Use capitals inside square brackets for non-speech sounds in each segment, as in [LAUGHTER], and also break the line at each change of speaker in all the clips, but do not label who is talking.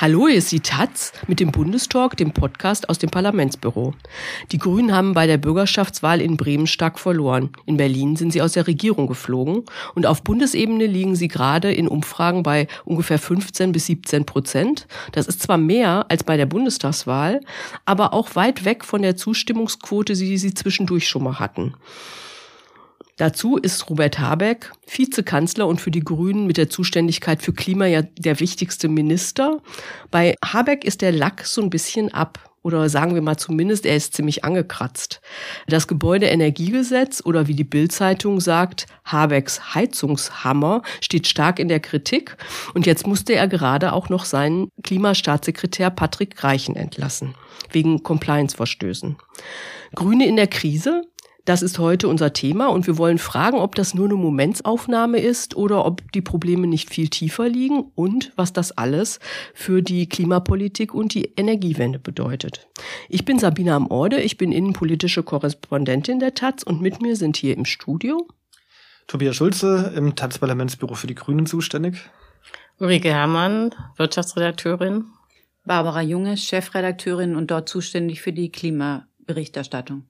Hallo, hier ist die Taz mit dem Bundestalk, dem Podcast aus dem Parlamentsbüro. Die Grünen haben bei der Bürgerschaftswahl in Bremen stark verloren. In Berlin sind sie aus der Regierung geflogen und auf Bundesebene liegen sie gerade in Umfragen bei ungefähr 15 bis 17 Prozent. Das ist zwar mehr als bei der Bundestagswahl, aber auch weit weg von der Zustimmungsquote, die sie zwischendurch schon mal hatten. Dazu ist Robert Habeck Vizekanzler und für die Grünen mit der Zuständigkeit für Klima ja der wichtigste Minister. Bei Habeck ist der Lack so ein bisschen ab. Oder sagen wir mal zumindest, er ist ziemlich angekratzt. Das Gebäudeenergiegesetz oder wie die Bildzeitung sagt, Habecks Heizungshammer steht stark in der Kritik. Und jetzt musste er gerade auch noch seinen Klimastaatssekretär Patrick Reichen entlassen. Wegen Compliance-Verstößen. Grüne in der Krise? Das ist heute unser Thema und wir wollen fragen, ob das nur eine Momentsaufnahme ist oder ob die Probleme nicht viel tiefer liegen und was das alles für die Klimapolitik und die Energiewende bedeutet. Ich bin Sabina am Orde, ich bin innenpolitische Korrespondentin der Taz und mit mir sind hier im Studio
Tobias Schulze im Taz-Parlamentsbüro für die Grünen zuständig.
Ulrike Herrmann, Wirtschaftsredakteurin.
Barbara Junge, Chefredakteurin und dort zuständig für die Klimaberichterstattung.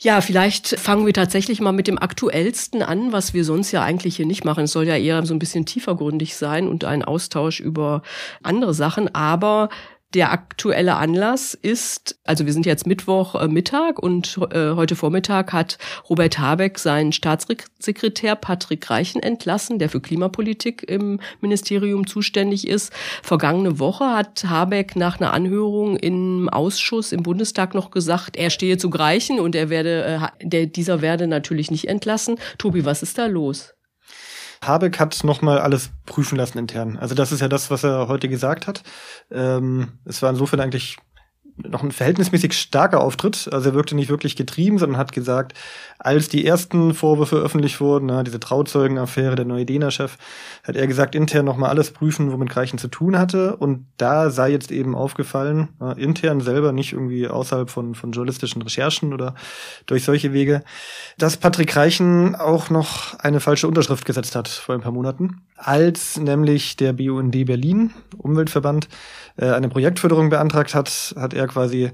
Ja, vielleicht fangen wir tatsächlich mal mit dem aktuellsten an, was wir sonst ja eigentlich hier nicht machen. Es soll ja eher so ein bisschen tiefergründig sein und ein Austausch über andere Sachen. Aber der aktuelle Anlass ist, also wir sind jetzt Mittwoch äh, Mittag und äh, heute Vormittag hat Robert Habeck seinen Staatssekretär Patrick Reichen entlassen, der für Klimapolitik im Ministerium zuständig ist. Vergangene Woche hat Habeck nach einer Anhörung im Ausschuss im Bundestag noch gesagt, er stehe zu Reichen und er werde, äh, der, dieser werde natürlich nicht entlassen. Tobi, was ist da los?
Habeck hat nochmal alles prüfen lassen intern. Also das ist ja das, was er heute gesagt hat. Ähm, es war insofern eigentlich noch ein verhältnismäßig starker Auftritt. Also er wirkte nicht wirklich getrieben, sondern hat gesagt, als die ersten Vorwürfe öffentlich wurden, na, diese Trauzeugenaffäre, der neue Dena-Chef, hat er gesagt, intern nochmal alles prüfen, womit Greichen zu tun hatte. Und da sei jetzt eben aufgefallen, na, intern selber, nicht irgendwie außerhalb von, von journalistischen Recherchen oder durch solche Wege, dass Patrick Reichen auch noch eine falsche Unterschrift gesetzt hat vor ein paar Monaten, als nämlich der BUND Berlin, Umweltverband, äh, eine Projektförderung beantragt hat, hat er quasi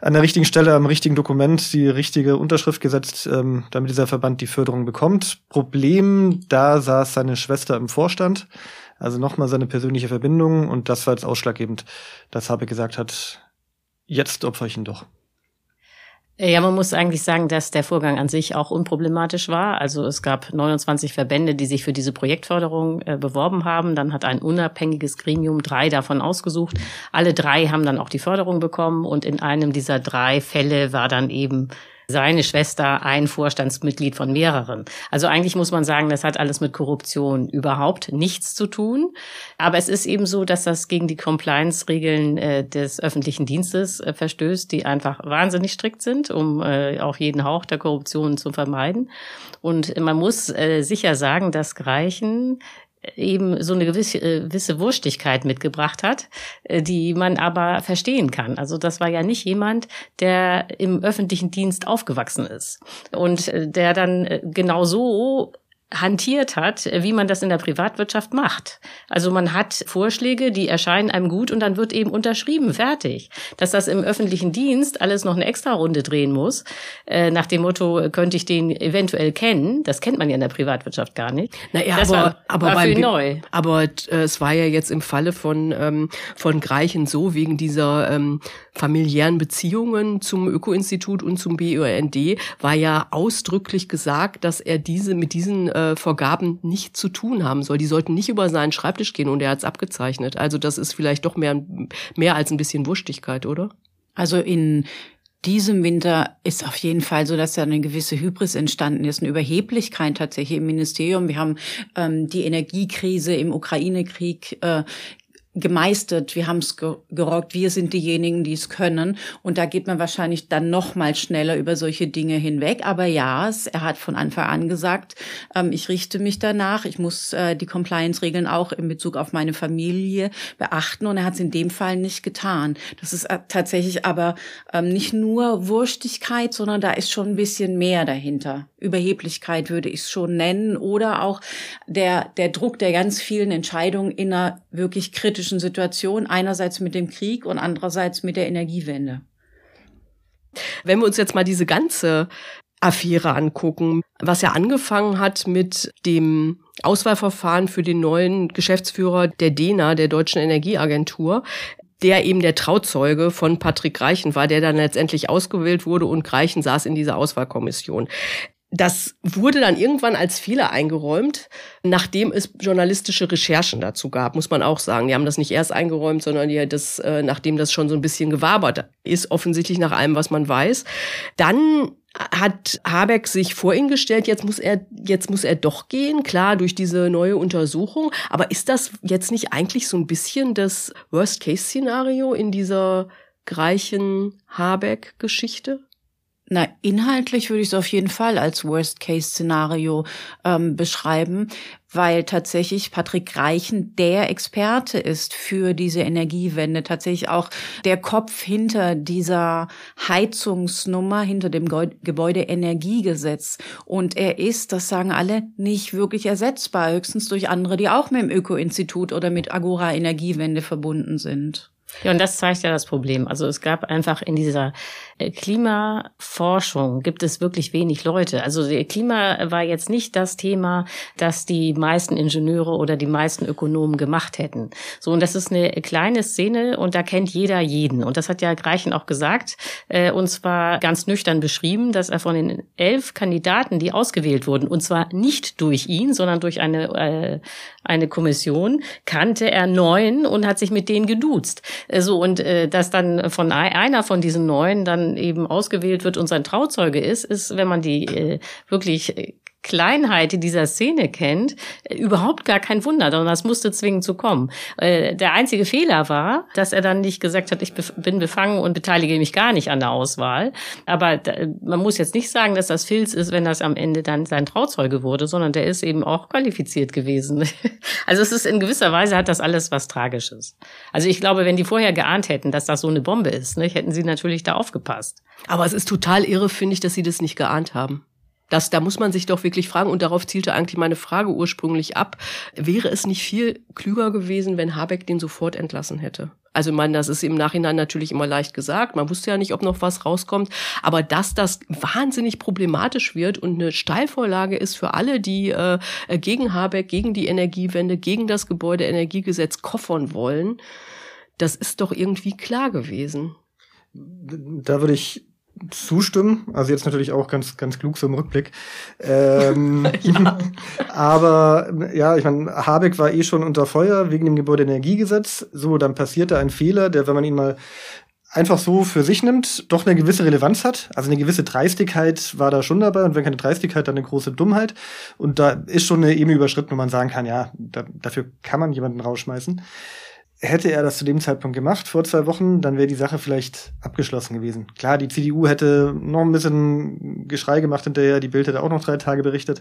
an der richtigen Stelle am richtigen Dokument die richtige Unterschrift gesetzt, ähm, damit dieser Verband die Förderung bekommt. Problem, da saß seine Schwester im Vorstand, also nochmal seine persönliche Verbindung und das war jetzt ausschlaggebend, dass Habe gesagt hat, jetzt opfer ich ihn doch.
Ja, man muss eigentlich sagen, dass der Vorgang an sich auch unproblematisch war. Also es gab 29 Verbände, die sich für diese Projektförderung äh, beworben haben. Dann hat ein unabhängiges Gremium drei davon ausgesucht. Alle drei haben dann auch die Förderung bekommen und in einem dieser drei Fälle war dann eben seine Schwester ein Vorstandsmitglied von mehreren. Also eigentlich muss man sagen, das hat alles mit Korruption überhaupt nichts zu tun. Aber es ist eben so, dass das gegen die Compliance-Regeln äh, des öffentlichen Dienstes äh, verstößt, die einfach wahnsinnig strikt sind, um äh, auch jeden Hauch der Korruption zu vermeiden. Und man muss äh, sicher sagen, dass Greichen eben so eine gewisse, äh, gewisse Wurstigkeit mitgebracht hat, äh, die man aber verstehen kann. Also das war ja nicht jemand, der im öffentlichen Dienst aufgewachsen ist und äh, der dann genau so hantiert hat, wie man das in der Privatwirtschaft macht. Also man hat Vorschläge, die erscheinen einem gut und dann wird eben unterschrieben, fertig. Dass das im öffentlichen Dienst alles noch eine extra Runde drehen muss, äh, nach dem Motto, könnte ich den eventuell kennen, das kennt man ja in der Privatwirtschaft gar nicht.
Naja, das aber, war, aber war viel neu. Aber äh, es war ja jetzt im Falle von, ähm, von Greichen so, wegen dieser ähm, familiären Beziehungen zum Öko-Institut und zum BUND, war ja ausdrücklich gesagt, dass er diese mit diesen äh, Vorgaben nicht zu tun haben soll. Die sollten nicht über seinen Schreibtisch gehen und er hat es abgezeichnet. Also das ist vielleicht doch mehr, mehr als ein bisschen Wurstigkeit, oder?
Also in diesem Winter ist auf jeden Fall so, dass da eine gewisse Hybris entstanden ist, eine Überheblichkeit tatsächlich im Ministerium. Wir haben ähm, die Energiekrise im Ukraine-Krieg äh, gemeistert, wir haben es gerockt, wir sind diejenigen, die es können. Und da geht man wahrscheinlich dann noch mal schneller über solche Dinge hinweg. Aber ja, er hat von Anfang an gesagt, ähm, ich richte mich danach, ich muss äh, die Compliance-Regeln auch in Bezug auf meine Familie beachten. Und er hat es in dem Fall nicht getan. Das ist äh, tatsächlich aber ähm, nicht nur Wurstigkeit, sondern da ist schon ein bisschen mehr dahinter. Überheblichkeit würde ich es schon nennen. Oder auch der, der Druck der ganz vielen Entscheidungen in einer wirklich kritischen politischen Situation, einerseits mit dem Krieg und andererseits mit der Energiewende.
Wenn wir uns jetzt mal diese ganze Affäre angucken, was ja angefangen hat mit dem Auswahlverfahren für den neuen Geschäftsführer der DENA, der Deutschen Energieagentur, der eben der Trauzeuge von Patrick Reichen war, der dann letztendlich ausgewählt wurde und Reichen saß in dieser Auswahlkommission. Das wurde dann irgendwann als Fehler eingeräumt, nachdem es journalistische Recherchen dazu gab, muss man auch sagen. Die haben das nicht erst eingeräumt, sondern die, das, äh, nachdem das schon so ein bisschen gewabert ist, offensichtlich nach allem, was man weiß. Dann hat Habeck sich vor ihn gestellt, jetzt muss er, jetzt muss er doch gehen, klar, durch diese neue Untersuchung. Aber ist das jetzt nicht eigentlich so ein bisschen das Worst-Case-Szenario in dieser Greichen Habeck-Geschichte?
Na, inhaltlich würde ich es auf jeden Fall als Worst-Case-Szenario ähm, beschreiben, weil tatsächlich Patrick Reichen der Experte ist für diese Energiewende, tatsächlich auch der Kopf hinter dieser Heizungsnummer, hinter dem Gebäudeenergiegesetz. Und er ist, das sagen alle, nicht wirklich ersetzbar, höchstens durch andere, die auch mit dem Öko-Institut oder mit Agora Energiewende verbunden sind.
Ja, und das zeigt ja das Problem. Also es gab einfach in dieser äh, Klimaforschung gibt es wirklich wenig Leute. Also Klima war jetzt nicht das Thema, das die meisten Ingenieure oder die meisten Ökonomen gemacht hätten. So, und das ist eine kleine Szene und da kennt jeder jeden. Und das hat ja Greichen auch gesagt, äh, und zwar ganz nüchtern beschrieben, dass er von den elf Kandidaten, die ausgewählt wurden, und zwar nicht durch ihn, sondern durch eine, äh, eine Kommission, kannte er neun und hat sich mit denen geduzt. Äh, so, und äh, dass dann von einer von diesen neun dann eben ausgewählt wird und sein Trauzeuge ist, ist, wenn man die äh, wirklich äh, Kleinheit dieser Szene kennt, äh, überhaupt gar kein Wunder, sondern das musste zwingend zu kommen. Äh, der einzige Fehler war, dass er dann nicht gesagt hat, ich bin befangen und beteilige mich gar nicht an der Auswahl. Aber man muss jetzt nicht sagen, dass das Filz ist, wenn das am Ende dann sein Trauzeuge wurde, sondern der ist eben auch qualifiziert gewesen. [LAUGHS] Also es ist in gewisser Weise hat das alles was Tragisches. Also ich glaube, wenn die vorher geahnt hätten, dass das so eine Bombe ist, hätten sie natürlich da aufgepasst.
Aber es ist total irre, finde ich, dass sie das nicht geahnt haben. Das, da muss man sich doch wirklich fragen, und darauf zielte eigentlich meine Frage ursprünglich ab, wäre es nicht viel klüger gewesen, wenn Habeck den sofort entlassen hätte? Also, ich meine, das ist im Nachhinein natürlich immer leicht gesagt. Man wusste ja nicht, ob noch was rauskommt. Aber dass das wahnsinnig problematisch wird und eine Steilvorlage ist für alle, die äh, gegen Habeck, gegen die Energiewende, gegen das Gebäudeenergiegesetz koffern wollen, das ist doch irgendwie klar gewesen.
Da würde ich zustimmen. Also jetzt natürlich auch ganz, ganz klug so im Rückblick. Ähm, [LAUGHS] ja. Aber ja, ich meine, Habeck war eh schon unter Feuer wegen dem Gebäudeenergiegesetz. So, dann passierte ein Fehler, der, wenn man ihn mal einfach so für sich nimmt, doch eine gewisse Relevanz hat. Also eine gewisse Dreistigkeit war da schon dabei und wenn keine Dreistigkeit, dann eine große Dummheit. Und da ist schon eine Ebene überschritten, wo man sagen kann, ja, da, dafür kann man jemanden rausschmeißen. Hätte er das zu dem Zeitpunkt gemacht, vor zwei Wochen, dann wäre die Sache vielleicht abgeschlossen gewesen. Klar, die CDU hätte noch ein bisschen Geschrei gemacht hinterher, die Bild hätte auch noch drei Tage berichtet,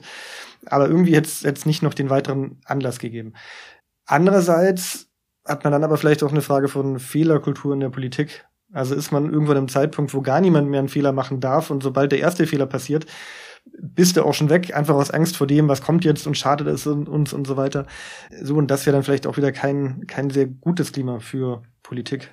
aber irgendwie hätte es nicht noch den weiteren Anlass gegeben. Andererseits hat man dann aber vielleicht auch eine Frage von Fehlerkultur in der Politik. Also ist man irgendwann im Zeitpunkt, wo gar niemand mehr einen Fehler machen darf und sobald der erste Fehler passiert, bist du auch schon weg, einfach aus Angst vor dem, was kommt jetzt und schadet es uns und so weiter. So, und das wäre dann vielleicht auch wieder kein, kein sehr gutes Klima für Politik.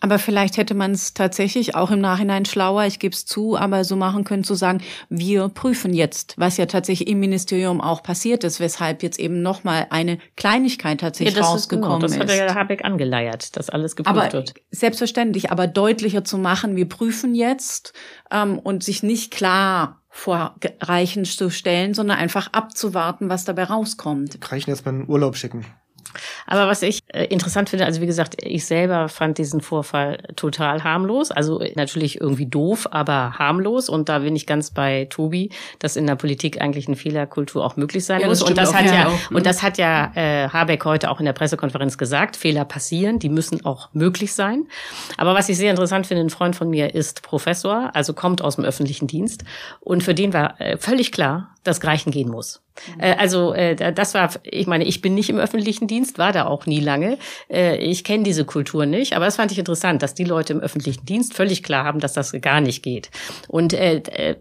Aber vielleicht hätte man es tatsächlich auch im Nachhinein schlauer, ich gebe es zu, aber so machen können zu sagen, wir prüfen jetzt, was ja tatsächlich im Ministerium auch passiert ist, weshalb jetzt eben nochmal eine Kleinigkeit tatsächlich ja, das rausgekommen ist. Genau,
das hat ja Habeck angeleiert, dass alles geprüft
aber,
wird.
Selbstverständlich, aber deutlicher zu machen, wir prüfen jetzt ähm, und sich nicht klar vor Reichen zu stellen, sondern einfach abzuwarten, was dabei rauskommt.
Reichen erstmal in Urlaub schicken.
Aber was ich äh, interessant finde, also wie gesagt, ich selber fand diesen Vorfall total harmlos. Also natürlich irgendwie doof, aber harmlos. Und da bin ich ganz bei Tobi, dass in der Politik eigentlich eine Fehlerkultur auch möglich sein ja, muss. Und das, hat ja, auch. und das hat ja äh, Habeck heute auch in der Pressekonferenz gesagt. Fehler passieren, die müssen auch möglich sein. Aber was ich sehr interessant finde, ein Freund von mir ist Professor, also kommt aus dem öffentlichen Dienst. Und für den war äh, völlig klar, dass Greichen gehen muss. Äh, also äh, das war, ich meine, ich bin nicht im öffentlichen Dienst, war da auch nie lange. Äh, ich kenne diese Kultur nicht, aber das fand ich interessant, dass die Leute im öffentlichen Dienst völlig klar haben, dass das gar nicht geht. Und äh, äh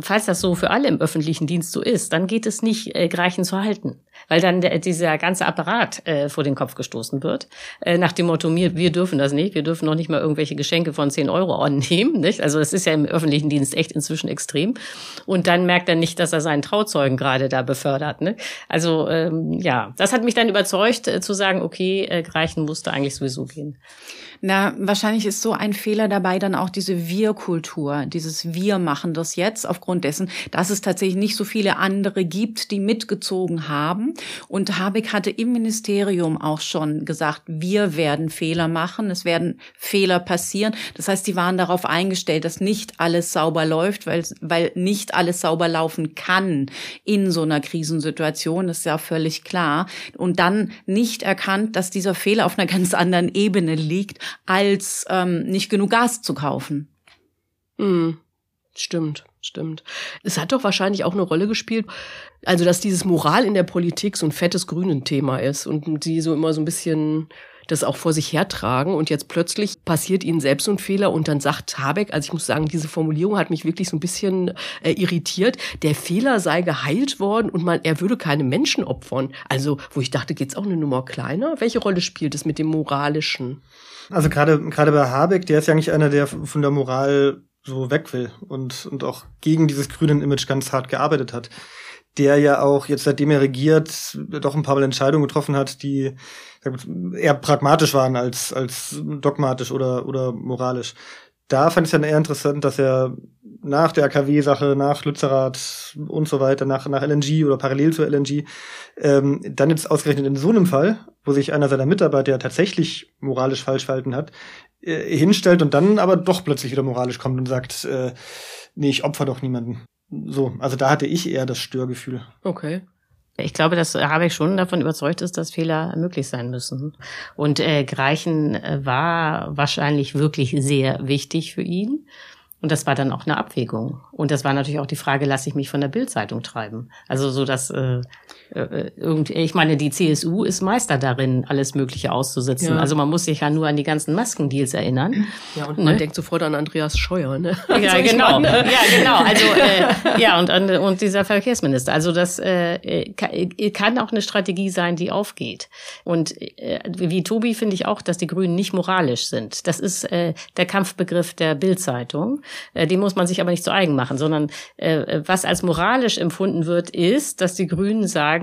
falls das so für alle im öffentlichen Dienst so ist, dann geht es nicht, äh, Greichen zu halten, weil dann der, dieser ganze Apparat äh, vor den Kopf gestoßen wird. Äh, nach dem Motto, wir, wir dürfen das nicht, wir dürfen noch nicht mal irgendwelche Geschenke von 10 Euro annehmen. Nicht? Also das ist ja im öffentlichen Dienst echt inzwischen extrem. Und dann merkt er nicht, dass er seinen Trauzeugen gerade da befördert. Ne? Also ähm, ja, das hat mich dann überzeugt äh, zu sagen, okay, äh, Greichen musste eigentlich sowieso gehen.
Na, wahrscheinlich ist so ein Fehler dabei dann auch diese Wir-Kultur, dieses Wir machen das jetzt aufgrund dessen, dass es tatsächlich nicht so viele andere gibt, die mitgezogen haben. Und Habeck hatte im Ministerium auch schon gesagt, wir werden Fehler machen, es werden Fehler passieren. Das heißt, die waren darauf eingestellt, dass nicht alles sauber läuft, weil, weil nicht alles sauber laufen kann in so einer Krisensituation, das ist ja völlig klar. Und dann nicht erkannt, dass dieser Fehler auf einer [LAUGHS] ganz anderen Ebene liegt als ähm, nicht genug Gas zu kaufen.
Mhm. Stimmt, stimmt. Es hat doch wahrscheinlich auch eine Rolle gespielt, also dass dieses Moral in der Politik so ein fettes grünen Thema ist und die so immer so ein bisschen das auch vor sich hertragen und jetzt plötzlich passiert ihnen selbst ein Fehler und dann sagt Habeck, also ich muss sagen, diese Formulierung hat mich wirklich so ein bisschen äh, irritiert, der Fehler sei geheilt worden und man, er würde keine Menschen opfern. Also, wo ich dachte, geht's auch eine Nummer kleiner? Welche Rolle spielt es mit dem Moralischen?
Also gerade gerade bei Habeck, der ist ja eigentlich einer, der von der Moral so weg will und, und auch gegen dieses grünen Image ganz hart gearbeitet hat. Der ja auch jetzt, seitdem er regiert, doch ein paar Mal Entscheidungen getroffen hat, die eher pragmatisch waren als, als dogmatisch oder, oder moralisch. Da fand ich es dann eher interessant, dass er nach der AKW-Sache, nach Lützerath und so weiter, nach, nach LNG oder parallel zur LNG, ähm, dann jetzt ausgerechnet in so einem Fall, wo sich einer seiner Mitarbeiter ja tatsächlich moralisch falsch verhalten hat, äh, hinstellt und dann aber doch plötzlich wieder moralisch kommt und sagt, äh, nee, ich opfer doch niemanden. So, also da hatte ich eher das Störgefühl.
Okay.
Ich glaube, dass Habeck schon davon überzeugt ist, dass Fehler möglich sein müssen. Und äh, Greichen äh, war wahrscheinlich wirklich sehr wichtig für ihn. Und das war dann auch eine Abwägung. Und das war natürlich auch die Frage, lasse ich mich von der Bildzeitung treiben? Also so, dass äh, äh, ich meine, die CSU ist Meister darin, alles Mögliche auszusitzen. Ja. Also man muss sich ja nur an die ganzen Maskendeals erinnern.
Ja, und man ne? denkt sofort an Andreas Scheuer, ne?
Ja, [LAUGHS] also genau. Meine, ja, genau. Also äh, ja, und, und dieser Verkehrsminister. Also das äh, kann auch eine Strategie sein, die aufgeht. Und äh, wie Tobi finde ich auch, dass die Grünen nicht moralisch sind. Das ist äh, der Kampfbegriff der Bildzeitung. Äh, den muss man sich aber nicht zu eigen machen, sondern äh, was als moralisch empfunden wird, ist, dass die Grünen sagen,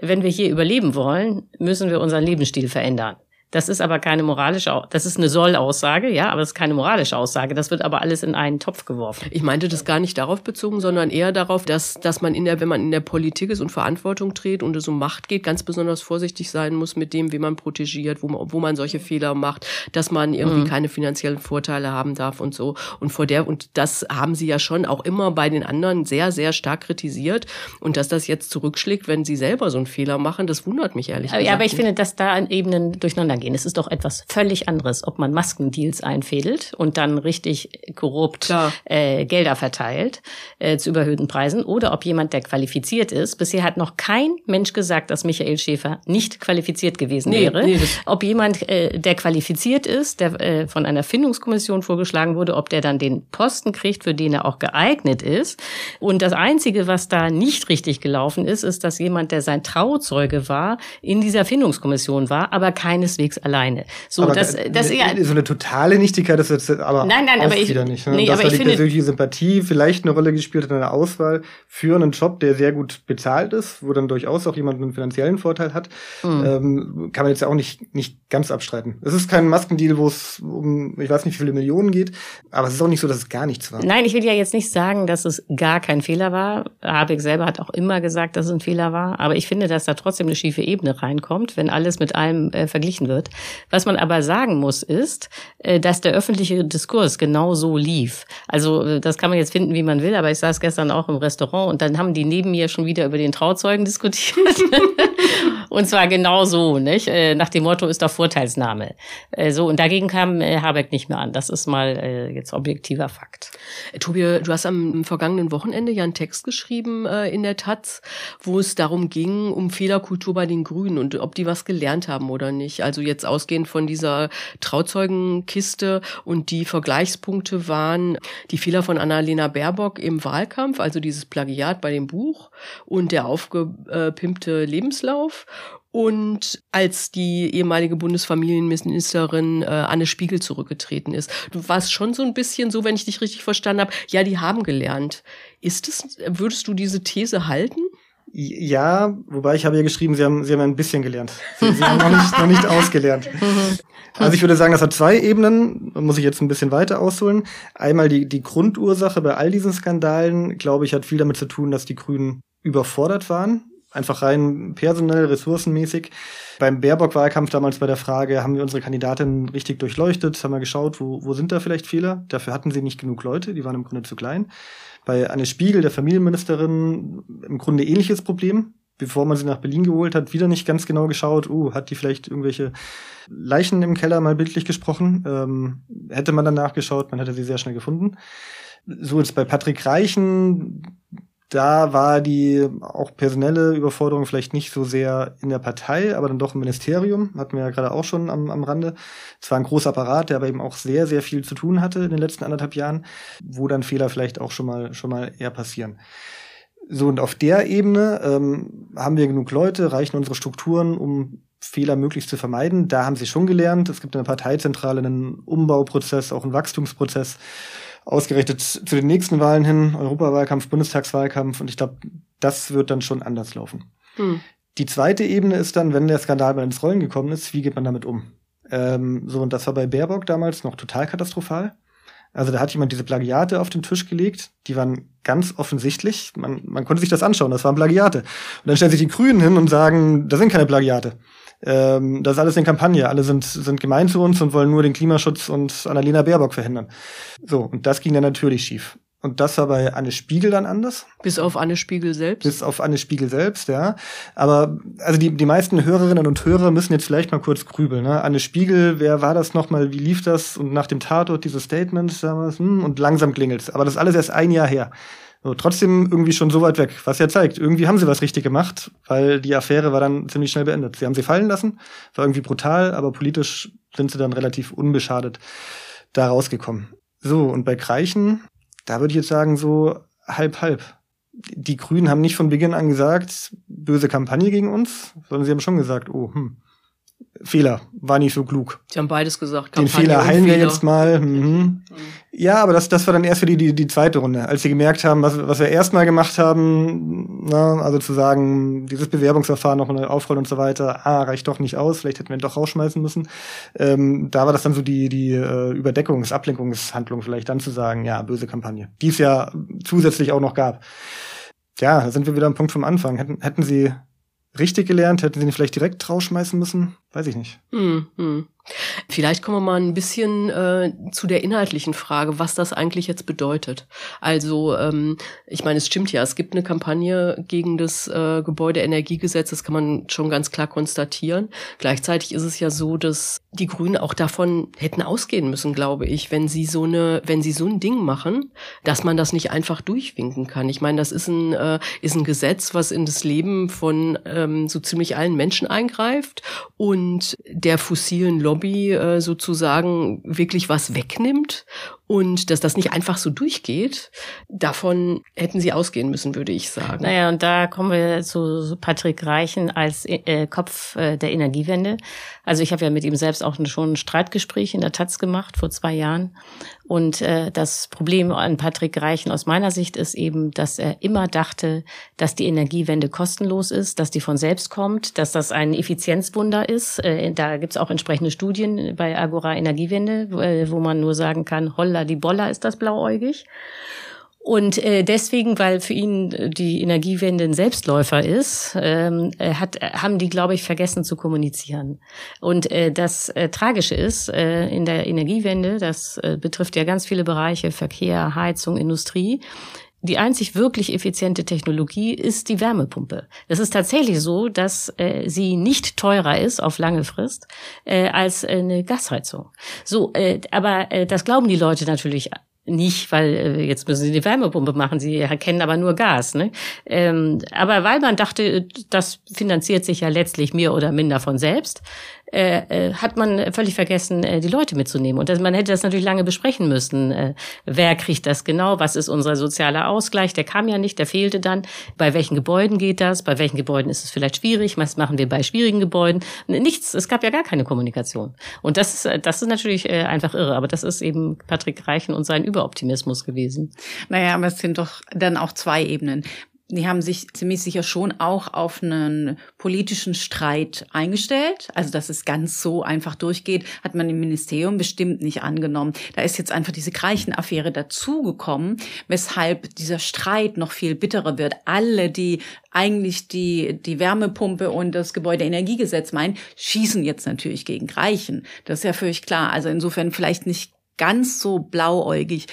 wenn wir hier überleben wollen, müssen wir unseren Lebensstil verändern. Das ist aber keine moralische, das ist eine Soll-Aussage, ja, aber das ist keine moralische Aussage. Das wird aber alles in einen Topf geworfen.
Ich meinte das gar nicht darauf bezogen, sondern eher darauf, dass, dass man in der, wenn man in der Politik ist und Verantwortung trägt und es um Macht geht, ganz besonders vorsichtig sein muss mit dem, wie man protegiert, wo man, wo man solche Fehler macht, dass man irgendwie mhm. keine finanziellen Vorteile haben darf und so. Und vor der, und das haben sie ja schon auch immer bei den anderen sehr, sehr stark kritisiert. Und dass das jetzt zurückschlägt, wenn sie selber so einen Fehler machen, das wundert mich ehrlich
gesagt. Ja, aber ich finde, dass da an Ebenen durcheinander gehen. Es ist doch etwas völlig anderes, ob man Maskendeals einfädelt und dann richtig korrupt äh, Gelder verteilt äh, zu überhöhten Preisen oder ob jemand, der qualifiziert ist. Bisher hat noch kein Mensch gesagt, dass Michael Schäfer nicht qualifiziert gewesen nee, wäre. Nee, ob jemand, äh, der qualifiziert ist, der äh, von einer Findungskommission vorgeschlagen wurde, ob der dann den Posten kriegt, für den er auch geeignet ist. Und das Einzige, was da nicht richtig gelaufen ist, ist, dass jemand, der sein Trauzeuge war, in dieser Findungskommission war, aber keineswegs unterwegs alleine. So,
aber
das, das
ja, so eine totale Nichtigkeit ist jetzt aber
nein, nein,
auch
aber ich,
wieder nicht. Ne?
Nee,
dass
aber
da
ich
die persönliche Sympathie vielleicht eine Rolle gespielt hat in der Auswahl für einen Job, der sehr gut bezahlt ist, wo dann durchaus auch jemand einen finanziellen Vorteil hat, mhm. ähm, kann man jetzt auch nicht, nicht ganz abstreiten. Es ist kein Maskendeal, wo es um, ich weiß nicht, wie viele Millionen geht, aber es ist auch nicht so, dass es gar nichts war.
Nein, ich will ja jetzt nicht sagen, dass es gar kein Fehler war. Habeck selber hat auch immer gesagt, dass es ein Fehler war, aber ich finde, dass da trotzdem eine schiefe Ebene reinkommt, wenn alles mit allem äh, verglichen wird. Was man aber sagen muss, ist, äh, dass der öffentliche Diskurs genau so lief. Also äh, das kann man jetzt finden, wie man will, aber ich saß gestern auch im Restaurant und dann haben die neben mir schon wieder über den Trauzeugen diskutiert. [LAUGHS] [LAUGHS] und zwar genau so, nicht? Äh, nach dem Motto ist doch Vorteilsnahme. Äh, so, und dagegen kam äh, Habeck nicht mehr an. Das ist mal jetzt objektiver Fakt.
Tobi, du hast am vergangenen Wochenende ja einen Text geschrieben in der Taz, wo es darum ging, um Fehlerkultur bei den Grünen und ob die was gelernt haben oder nicht. Also jetzt ausgehend von dieser Trauzeugenkiste und die Vergleichspunkte waren die Fehler von Annalena Baerbock im Wahlkampf, also dieses Plagiat bei dem Buch und der aufgepimpte Lebenslauf und als die ehemalige Bundesfamilienministerin äh, Anne Spiegel zurückgetreten ist. Du warst schon so ein bisschen so, wenn ich dich richtig verstanden habe, ja, die haben gelernt. Ist es, würdest du diese These halten?
Ja, wobei ich habe ja geschrieben, sie haben, sie haben ein bisschen gelernt. Sie, sie haben noch nicht, noch nicht [LAUGHS] ausgelernt. Also ich würde sagen, das hat zwei Ebenen, muss ich jetzt ein bisschen weiter ausholen. Einmal die, die Grundursache bei all diesen Skandalen, glaube ich, hat viel damit zu tun, dass die Grünen überfordert waren einfach rein personell, ressourcenmäßig. Beim Baerbock-Wahlkampf damals bei der Frage, haben wir unsere Kandidatin richtig durchleuchtet, haben wir geschaut, wo, wo sind da vielleicht Fehler? Dafür hatten sie nicht genug Leute, die waren im Grunde zu klein. Bei Anne Spiegel, der Familienministerin, im Grunde ähnliches Problem. Bevor man sie nach Berlin geholt hat, wieder nicht ganz genau geschaut, uh, hat die vielleicht irgendwelche Leichen im Keller mal bildlich gesprochen. Ähm, hätte man dann nachgeschaut, man hätte sie sehr schnell gefunden. So jetzt bei Patrick Reichen, da war die auch personelle Überforderung vielleicht nicht so sehr in der Partei, aber dann doch im Ministerium, hatten wir ja gerade auch schon am, am Rande. Es war ein großer Apparat, der aber eben auch sehr, sehr viel zu tun hatte in den letzten anderthalb Jahren, wo dann Fehler vielleicht auch schon mal, schon mal eher passieren. So, und auf der Ebene ähm, haben wir genug Leute, reichen unsere Strukturen, um Fehler möglichst zu vermeiden. Da haben sie schon gelernt. Es gibt in der Parteizentrale einen Umbauprozess, auch einen Wachstumsprozess ausgerechnet zu den nächsten Wahlen hin, Europawahlkampf, Bundestagswahlkampf und ich glaube, das wird dann schon anders laufen. Hm. Die zweite Ebene ist dann, wenn der Skandal mal ins Rollen gekommen ist, wie geht man damit um? Ähm, so, und das war bei Baerbock damals noch total katastrophal. Also da hat jemand diese Plagiate auf den Tisch gelegt, die waren ganz offensichtlich, man, man konnte sich das anschauen, das waren Plagiate. Und dann stellen sich die Grünen hin und sagen, das sind keine Plagiate ähm, das ist alles in Kampagne. Alle sind, sind gemein zu uns und wollen nur den Klimaschutz und Annalena Baerbock verhindern. So, und das ging dann natürlich schief. Und das war bei Anne Spiegel dann anders.
Bis auf Anne Spiegel selbst?
Bis auf Anne Spiegel selbst, ja. Aber also die, die meisten Hörerinnen und Hörer müssen jetzt vielleicht mal kurz grübeln. Ne? Anne Spiegel, wer war das nochmal? Wie lief das? Und nach dem Tatort dieses Statement damals, hm, und langsam klingelt's. Aber das ist alles erst ein Jahr her. So, trotzdem irgendwie schon so weit weg, was ja zeigt, irgendwie haben sie was richtig gemacht, weil die Affäre war dann ziemlich schnell beendet. Sie haben sie fallen lassen, war irgendwie brutal, aber politisch sind sie dann relativ unbeschadet da rausgekommen. So, und bei Kreichen, da würde ich jetzt sagen, so halb, halb. Die Grünen haben nicht von Beginn an gesagt, böse Kampagne gegen uns, sondern sie haben schon gesagt, oh, hm, Fehler, war nicht so klug.
Sie haben beides gesagt.
Den Fehler heilen wir jetzt mal. Mhm. Ja, aber das, das war dann erst für die, die, die zweite Runde, als sie gemerkt haben, was, was wir erstmal gemacht haben, na, also zu sagen, dieses Bewerbungsverfahren noch mal aufrollen und so weiter, ah, reicht doch nicht aus, vielleicht hätten wir ihn doch rausschmeißen müssen. Ähm, da war das dann so die, die äh, Überdeckungs-, Ablenkungshandlung vielleicht dann zu sagen, ja, böse Kampagne, die es ja zusätzlich auch noch gab. Ja, da sind wir wieder am Punkt vom Anfang. Hätten, hätten sie richtig gelernt? Hätten sie ihn vielleicht direkt rausschmeißen müssen? Weiß ich nicht.
Hm, hm. Vielleicht kommen wir mal ein bisschen äh, zu der inhaltlichen Frage, was das eigentlich jetzt bedeutet. Also, ähm, ich meine, es stimmt ja, es gibt eine Kampagne gegen das äh, Gebäudeenergiegesetz, das kann man schon ganz klar konstatieren. Gleichzeitig ist es ja so, dass die Grünen auch davon hätten ausgehen müssen, glaube ich, wenn sie so eine, wenn sie so ein Ding machen, dass man das nicht einfach durchwinken kann. Ich meine, das ist ein äh, ist ein Gesetz, was in das Leben von ähm, so ziemlich allen Menschen eingreift und der fossilen Lobby Lobby äh, sozusagen wirklich was wegnimmt Und dass das nicht einfach so durchgeht, davon hätten sie ausgehen müssen, würde ich sagen.
Naja, und da kommen wir zu Patrick Reichen als äh, Kopf äh, der Energiewende. Also ich habe ja mit ihm selbst auch schon ein Streitgespräch in der Taz gemacht vor zwei Jahren. Und äh, das Problem an Patrick Reichen aus meiner Sicht ist eben, dass er immer dachte, dass die Energiewende kostenlos ist, dass die von selbst kommt, dass das ein Effizienzwunder ist. Äh, da gibt's auch entsprechende Studien bei Agora Energiewende, äh, wo man nur sagen kann, holla die Bolla ist das blauäugig. Und äh, deswegen, weil für ihn äh, die Energiewende ein Selbstläufer ist, ähm, äh, hat, haben die, glaube ich, vergessen zu kommunizieren. Und äh, das äh, Tragische ist, äh, in der Energiewende, das äh, betrifft ja ganz viele Bereiche, Verkehr, Heizung, Industrie, die einzig wirklich effiziente Technologie ist die Wärmepumpe. Das ist tatsächlich so, dass äh, sie nicht teurer ist auf lange Frist äh, als eine Gasheizung. So, äh, aber äh, das glauben die Leute natürlich nicht, weil äh, jetzt müssen sie die Wärmepumpe machen, sie erkennen aber nur Gas. Ne? Ähm, aber weil man dachte, das finanziert sich ja letztlich mehr oder minder von selbst, äh, äh, hat man völlig vergessen, äh, die Leute mitzunehmen. Und das, man hätte das natürlich lange besprechen müssen. Äh, wer kriegt das genau? Was ist unser sozialer Ausgleich? Der kam ja nicht, der fehlte dann. Bei welchen Gebäuden geht das? Bei welchen Gebäuden ist es vielleicht schwierig? Was machen wir bei schwierigen Gebäuden? Nichts. Es gab ja gar keine Kommunikation. Und das ist, äh, das ist natürlich äh, einfach irre. Aber das ist eben Patrick Reichen und sein Überoptimismus gewesen.
Naja, aber es sind doch dann auch zwei Ebenen die haben sich ziemlich sicher schon auch auf einen politischen Streit eingestellt. Also, dass es ganz so einfach durchgeht, hat man im Ministerium bestimmt nicht angenommen. Da ist jetzt einfach diese Greichen-Affäre dazugekommen, weshalb dieser Streit noch viel bitterer wird. Alle, die eigentlich die, die Wärmepumpe und das Gebäudeenergiegesetz meinen, schießen jetzt natürlich gegen Greichen. Das ist ja völlig klar. Also insofern vielleicht nicht ganz so blauäugig.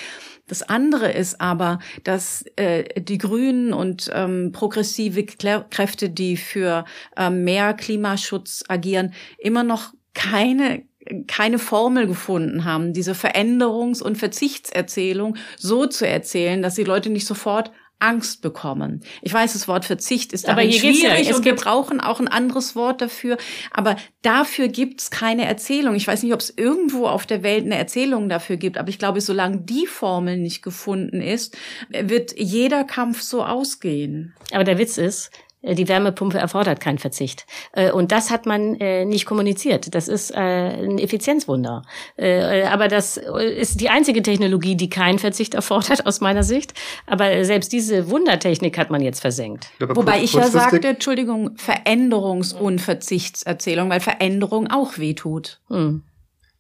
Das andere ist aber, dass äh, die Grünen und ähm, progressive Kräfte, die für äh, mehr Klimaschutz agieren, immer noch keine keine Formel gefunden haben, diese Veränderungs- und Verzichtserzählung so zu erzählen, dass die Leute nicht sofort Angst bekommen. Ich weiß, das Wort Verzicht ist aber hier schwierig ja, und wir brauchen auch ein anderes Wort dafür. Aber dafür gibt's keine Erzählung. Ich weiß nicht, ob es irgendwo auf der Welt eine Erzählung dafür gibt, aber ich glaube, solange die Formel nicht gefunden ist, wird jeder Kampf so ausgehen.
Aber der Witz ist, die Wärmepumpe erfordert keinen Verzicht. Äh, und das hat man äh, nicht kommuniziert. Das ist ein Effizienzwunder. Aber das ist die einzige Technologie, die keinen Verzicht erfordert, aus meiner Sicht. Aber selbst diese Wundertechnik hat man jetzt versenkt.
Wobei ich ja sagte, Entschuldigung, Veränderungs- und Verzichtserzählung, weil Veränderung auch wehtut. Hm.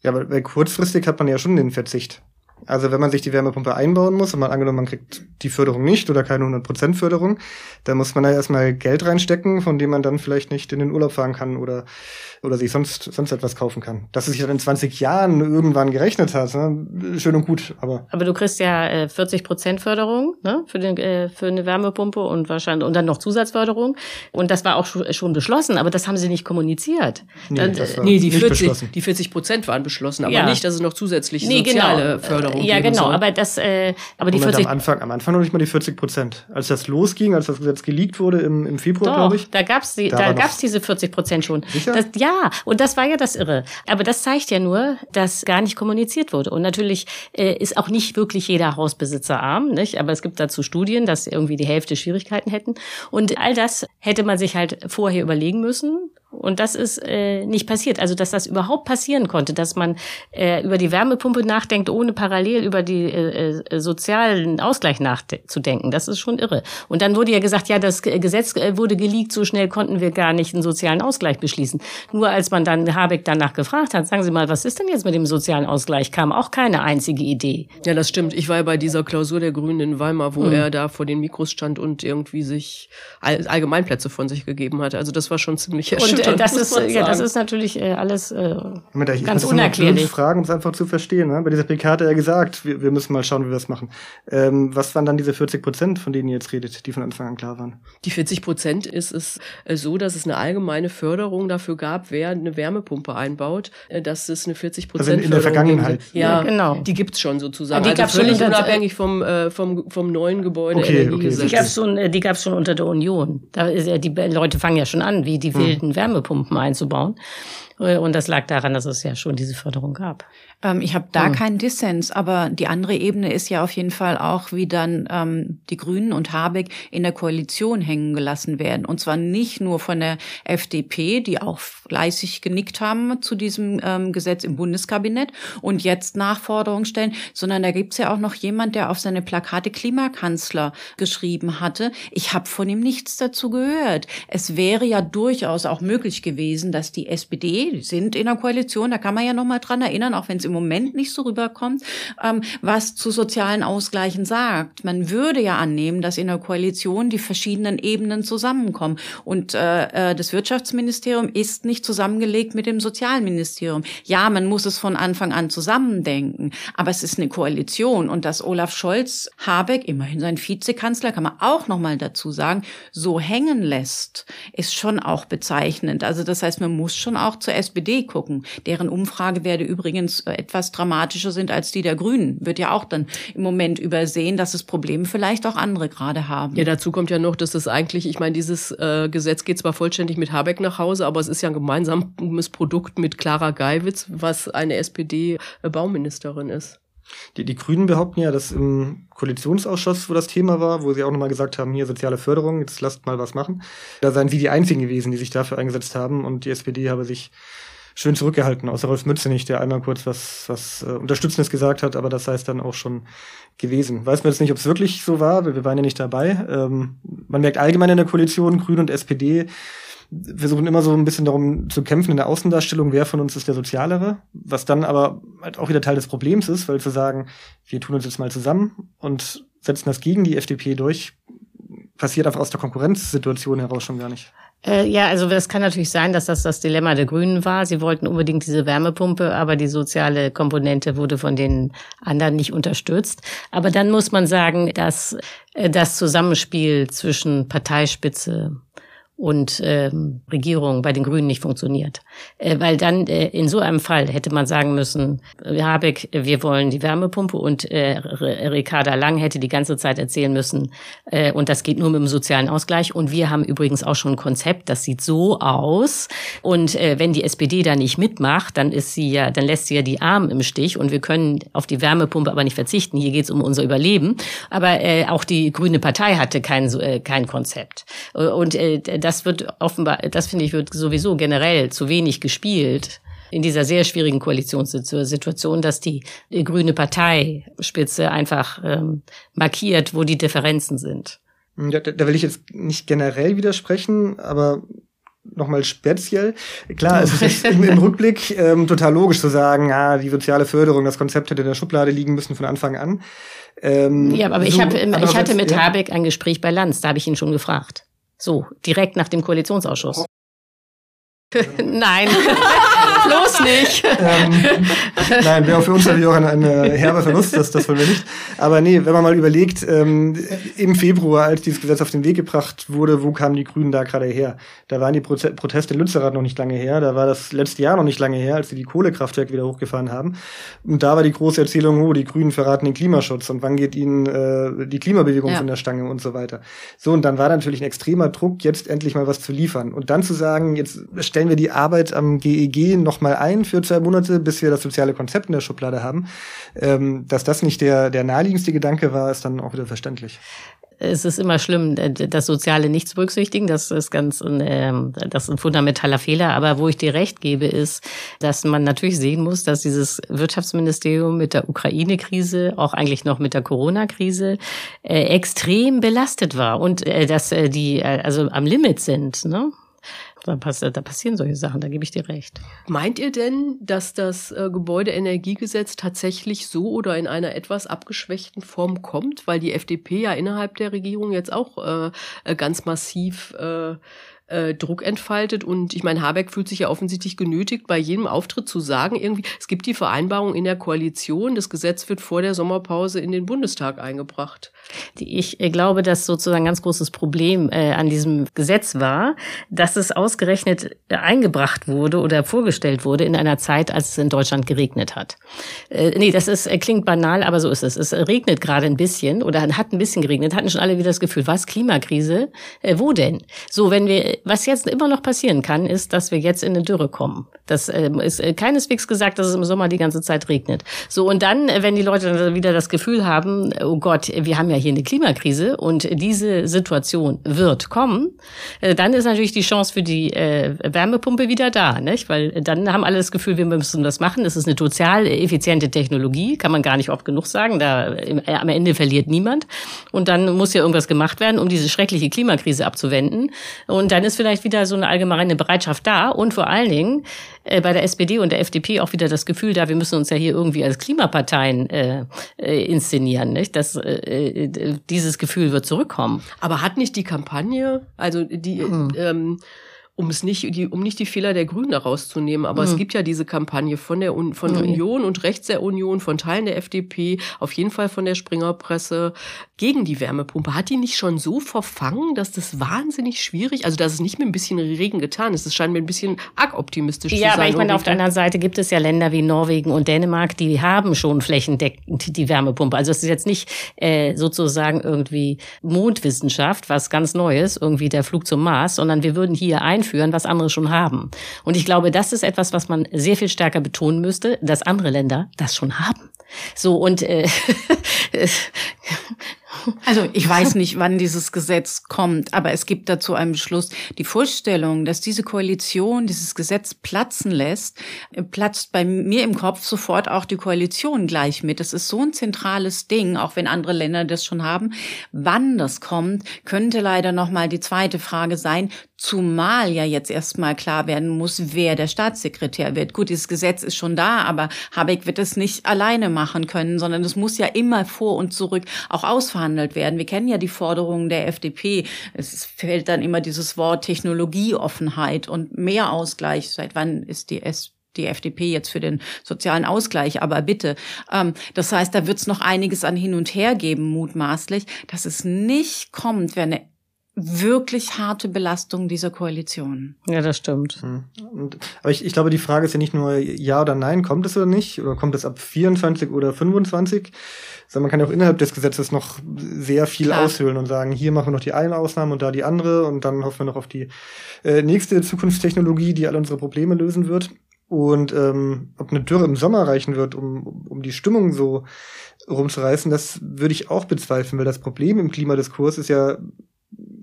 Ja, aber kurzfristig hat man ja schon den Verzicht. Also wenn man sich die Wärmepumpe einbauen muss und man angenommen, man kriegt die Förderung nicht oder keine 100% Förderung, dann muss man da erstmal Geld reinstecken, von dem man dann vielleicht nicht in den Urlaub fahren kann oder oder sich sonst, sonst etwas kaufen kann. Dass es sich dann in 20 Jahren irgendwann gerechnet hat, ne? schön und gut. Aber,
aber du kriegst ja äh, 40 Prozent Förderung ne? für, den, äh, für eine Wärmepumpe und wahrscheinlich und dann noch Zusatzförderung. Und das war auch schon beschlossen, aber das haben sie nicht kommuniziert.
Nee, dann, äh, nee die, 40, die 40 Prozent waren beschlossen, aber ja. nicht, dass es noch zusätzlich nee, soziale genau. Förderung
Ja, genau, soll. aber das, äh, aber die Moment,
40 am Anfang, am Anfang noch nicht mal die 40 Prozent. Als das losging, als das Gesetz geleakt wurde im, im Februar, glaube ich.
Da gab's die, da, da gab's diese 40 Prozent schon.
Sicher?
Das, ja, und das war ja das Irre. Aber das zeigt ja nur, dass gar nicht kommuniziert wurde. Und natürlich äh, ist auch nicht wirklich jeder Hausbesitzer arm, nicht? Aber es gibt dazu Studien, dass irgendwie die Hälfte Schwierigkeiten hätten. Und all das hätte man sich halt vorher überlegen müssen. Und das ist äh, nicht passiert. Also, dass das überhaupt passieren konnte, dass man äh, über die Wärmepumpe nachdenkt, ohne parallel über die äh, äh, sozialen Ausgleich nachzudenken, das ist schon irre. Und dann wurde ja gesagt, ja, das Gesetz äh, wurde geleakt, so schnell konnten wir gar nicht einen sozialen Ausgleich beschließen. Nur als man dann Habeck danach gefragt hat, sagen Sie mal, was ist denn jetzt mit dem sozialen Ausgleich, kam auch keine einzige Idee.
Ja, das stimmt. Ich war ja bei dieser Klausur der Grünen in Weimar, wo mhm. er da vor den Mikros stand und irgendwie sich Allgemeinplätze von sich gegeben hat. Also das war schon ziemlich erschütternd.
Äh, das ist, ja, das ist natürlich äh, alles äh, ich ganz unerklärlich.
Fragen, um es einfach zu verstehen. Ne? Bei dieser PK hat er ja gesagt, wir, wir müssen mal schauen, wie wir das machen. Ähm, was waren dann diese 40 Prozent, von denen ihr jetzt redet, die von Anfang an klar waren?
Die 40 Prozent ist es äh, so, dass es eine allgemeine Förderung dafür gab, wer eine Wärmepumpe einbaut, äh, dass es eine 40 Prozent
also in, in der Vergangenheit.
Ja, ja, genau. Die gibt's schon sozusagen. Die also gab's völlig schon unabhängig vom, äh, vom, vom neuen Gebäude.
Okay, okay.
Die gab's schon, äh, die gab's schon unter der Union. Da ist ja, die Leute fangen ja schon an, wie die hm. wilden hm. Wärmepumpen einzubauen. Äh, und das lag daran, dass es ja schon diese Förderung gab.
Ähm, ich habe da hm. keinen Dissens, aber die andere Ebene ist ja auf jeden Fall auch, wie dann ähm, die Grünen und Habeck in der Koalition hängen gelassen werden. Und zwar nicht nur von der FDP, die auch fleißig genickt haben zu diesem ähm, Gesetz im Bundeskabinett und jetzt Nachforderungen stellen, sondern da gibt's ja auch noch jemand, der auf seine Plakate Klimakanzler geschrieben hatte. Ich habe von ihm nichts dazu gehört. Es wäre ja durchaus auch möglich gewesen, dass die SPD, die sind in der Koalition, da kann man ja noch mal dran erinnern, auch wenn es im Moment nicht so rüberkommt, ähm, was zu sozialen Ausgleichen sagt. Man würde ja annehmen, dass in der Koalition die verschiedenen Ebenen zusammenkommen. Und äh, äh das Wirtschaftsministerium ist nicht zusammengelegt mit dem Sozialministerium. Ja, man muss es von Anfang an zusammendenken, aber es ist eine Koalition und dass Olaf Scholz Habeck, immerhin sein Vizekanzler, kann man auch noch mal dazu sagen, so hängen lässt, ist schon auch bezeichnend. Also das heißt, man muss schon auch zur SPD gucken. Deren Umfragewerte übrigens äh, etwas dramatischer sind als die der Grünen. Wird ja auch dann im Moment übersehen, dass das Problem vielleicht auch andere gerade haben.
Ja, dazu kommt ja noch, dass das eigentlich, ich meine, dieses äh, Gesetz geht zwar vollständig mit Habeck nach Hause, aber es ist ja ein gemeinsames Produkt mit Clara Geiwitz, was eine SPD-Bauministerin ist.
Die, die Grünen behaupten ja, dass im Koalitionsausschuss, wo das Thema war, wo sie auch nochmal gesagt haben, hier soziale Förderung, jetzt lasst mal was machen. Da seien sie die Einzigen gewesen, die sich dafür eingesetzt haben und die SPD habe sich schön zurückgehalten, außer Rolf Mützenich, der einmal kurz was, was äh, Unterstützendes gesagt hat, aber das sei es dann auch schon gewesen. Weiß man jetzt nicht, ob es wirklich so war, weil wir waren ja nicht dabei. Ähm, man merkt allgemein in der Koalition, Grüne und SPD versuchen immer so ein bisschen darum zu kämpfen in der Außendarstellung, wer von uns ist der Sozialere, was dann aber halt auch wieder Teil des Problems ist, weil zu sagen, wir tun uns jetzt mal zusammen und setzen das gegen die FDP durch, passiert einfach aus der Konkurrenzsituation heraus schon gar nicht.
Äh, ja, also es kann natürlich sein, dass das das Dilemma der Grünen war. Sie wollten unbedingt diese Wärmepumpe, aber die soziale Komponente wurde von den anderen nicht unterstützt. Aber dann muss man sagen, dass äh, das Zusammenspiel zwischen Parteispitze und ähm, Regierung bei den Grünen nicht funktioniert. Äh, weil dann äh, in so einem Fall hätte man sagen müssen, äh, Habeck, wir wollen die Wärmepumpe und äh, Ricarda Lang hätte die ganze Zeit erzählen müssen, äh, und das geht nur mit dem sozialen Ausgleich. Und wir haben übrigens auch schon ein Konzept, das sieht so aus. Und äh, wenn die SPD da nicht mitmacht, dann ist sie ja, dann lässt sie ja die Armen im Stich und wir können auf die Wärmepumpe aber nicht verzichten. Hier geht es um unser Überleben. Aber äh, auch die Grüne Partei hatte kein, äh, kein Konzept. Und äh, das wird offenbar, das finde ich, wird sowieso generell zu wenig gespielt in dieser sehr schwierigen Koalitionssituation, dass die, die grüne Parteispitze einfach ähm, markiert, wo die Differenzen sind.
Ja, da, da will ich jetzt nicht generell widersprechen, aber nochmal speziell. Klar, es ist im, im Rückblick ähm, total logisch zu sagen, ah, die soziale Förderung, das Konzept hätte in der Schublade liegen müssen von Anfang an.
Ähm, ja, aber so, ich, hab, ich hatte mit ja. Habeck ein Gespräch bei Lanz, da habe ich ihn schon gefragt. So, direkt nach dem Koalitionsausschuss. [LAUGHS] Nein, [LAUGHS] bloß nicht.
ähm, nein, wäre für uns natürlich auch ein, ein herber Verlust, das, das wollen wir nicht. Aber nee, wenn man mal überlegt, ähm, im Februar, als dieses Gesetz auf den Weg gebracht wurde, wo kamen die Grünen da gerade her? Da waren die Proteste in Lützerath noch nicht lange her, da war das letzte Jahr noch nicht lange her, als sie die Kohlekraftwerke wieder hochgefahren haben. Und da war die große Erzählung, oh, die Grünen verraten den Klimaschutz und wann geht ihnen äh, die Klimabewegung ja. von der Stange und so weiter. So, und dann war da natürlich ein extremer Druck, jetzt endlich mal was zu liefern. Und dann zu sagen, jetzt stellen wir die Arbeit am GEG nochmal ein für zwei Monate, bis wir das soziale Konzept in der Schublade haben. Ähm, dass das nicht der, der naheliegendste Gedanke war, ist dann auch wieder verständlich
es ist immer schlimm, das Soziale nicht zu berücksichtigen. Das ist ganz ähm, das ist ein fundamentaler Fehler. Aber wo ich dir recht gebe, ist, dass man natürlich sehen muss, dass dieses Wirtschaftsministerium mit der Ukraine-Krise, auch eigentlich noch mit der Corona-Krise, äh, extrem belastet war und äh, dass äh, die also am Limit sind. Ne? Da, pass da passieren solche Sachen, da gebe ich dir recht.
Meint ihr denn, dass das äh, Gebäudeenergiegesetz tatsächlich so oder in einer etwas abgeschwächten Form kommt? Weil die FDP ja innerhalb der Regierung jetzt auch äh, äh ganz massiv äh, äh, Druck entfaltet. Und ich meine, Habeck fühlt sich ja offensichtlich genötigt, bei jedem Auftritt zu sagen, irgendwie, es gibt die Vereinbarung in der Koalition, das Gesetz wird vor der Sommerpause in den Bundestag eingebracht.
Ich äh, glaube, dass sozusagen ein ganz großes Problem äh, an diesem Gesetz war, dass es ausgerechnet eingebracht wurde oder vorgestellt wurde in einer Zeit, als es in Deutschland geregnet hat. Äh, nee, das ist, äh, klingt banal, aber so ist es. Es regnet gerade ein bisschen oder hat ein bisschen geregnet, hatten schon alle wieder das Gefühl, was, Klimakrise? Äh, wo denn? So, wenn wir was jetzt immer noch passieren kann, ist, dass wir jetzt in eine Dürre kommen. Das ähm, ist äh, keineswegs gesagt, dass es im Sommer die ganze Zeit regnet. So, und dann, äh, wenn die Leute dann wieder das Gefühl haben, oh Gott, wir haben ja hier eine Klimakrise und diese Situation wird kommen, äh, dann ist natürlich die Chance für die äh, Wärmepumpe wieder da, nicht? Weil dann haben alle das Gefühl, wir müssen das machen. Das ist eine total effiziente Technologie, kann man gar nicht oft genug sagen. Da äh, am Ende verliert niemand. Und dann muss ja irgendwas gemacht werden, um diese schreckliche Klimakrise abzuwenden. Und dann ist vielleicht wieder so eine allgemeine Bereitschaft da und vor allen Dingen äh, bei der SPD und der FDP auch wieder das Gefühl da, wir müssen uns ja hier irgendwie als Klimaparteien äh, äh, inszenieren. Nicht? Das, äh, äh dieses Gefühl wird zurückkommen.
Aber hat nicht die Kampagne, also die hm. ähm, um es nicht, die, um nicht die Fehler der Grünen herauszunehmen. Aber mhm. es gibt ja diese Kampagne von der Un von mhm. Union und rechts der Union, von Teilen der FDP, auf jeden Fall von der Springerpresse gegen die Wärmepumpe. Hat die nicht schon so verfangen, dass das wahnsinnig schwierig, also dass es nicht mit ein bisschen Regen getan ist? Es scheint mir ein bisschen arg optimistisch
ja,
zu sein.
Ja, aber ich meine, auf der anderen Seite gibt es ja Länder wie Norwegen und Dänemark, die haben schon flächendeckend die Wärmepumpe. Also es ist jetzt nicht äh, sozusagen irgendwie Mondwissenschaft, was ganz Neues, irgendwie der Flug zum Mars, sondern wir würden hier ein einführen, was andere schon haben. Und ich glaube, das ist etwas, was man sehr viel stärker betonen müsste, dass andere Länder das schon haben. So und äh, [LAUGHS]
Also ich weiß [LAUGHS] nicht, wann dieses Gesetz kommt, aber es gibt dazu einen Beschluss. Die Vorstellung, dass diese Koalition dieses Gesetz platzen lässt, äh, platzt bei mir im Kopf sofort auch die Koalition gleich mit. Das ist so ein zentrales Ding, auch wenn andere Länder das schon haben. Wann das kommt, könnte leider noch mal die zweite Frage sein. Zumal ja jetzt erstmal klar werden muss, wer der Staatssekretär wird. Gut, dieses Gesetz ist schon da, aber Habeck wird es nicht alleine machen können, sondern es muss ja immer vor und zurück auch ausverhandelt werden. Wir kennen ja die Forderungen der FDP. Es fällt dann immer dieses Wort Technologieoffenheit und mehr Ausgleich. Seit wann ist die S die FDP jetzt für den sozialen Ausgleich, aber bitte. Ähm, das heißt, da wird es noch einiges an hin und her geben, mutmaßlich. Dass es nicht kommt, wäre eine wirklich harte Belastung dieser Koalition.
Ja, das stimmt.
Hm. Und, aber ich, ich glaube, die Frage ist ja nicht nur ja oder nein, kommt es oder nicht, oder kommt es ab 24 oder 25, sondern man kann ja auch innerhalb des Gesetzes noch sehr viel Klar. aushöhlen und sagen, hier machen wir noch die eine Ausnahme und da die andere und dann hoffen wir noch auf die äh, nächste Zukunftstechnologie, die alle unsere Probleme lösen wird. Und ähm, ob eine Dürre im Sommer reichen wird, um, um die Stimmung so rumzureißen, das würde ich auch bezweifeln, weil das Problem im Klimadiskurs ist ja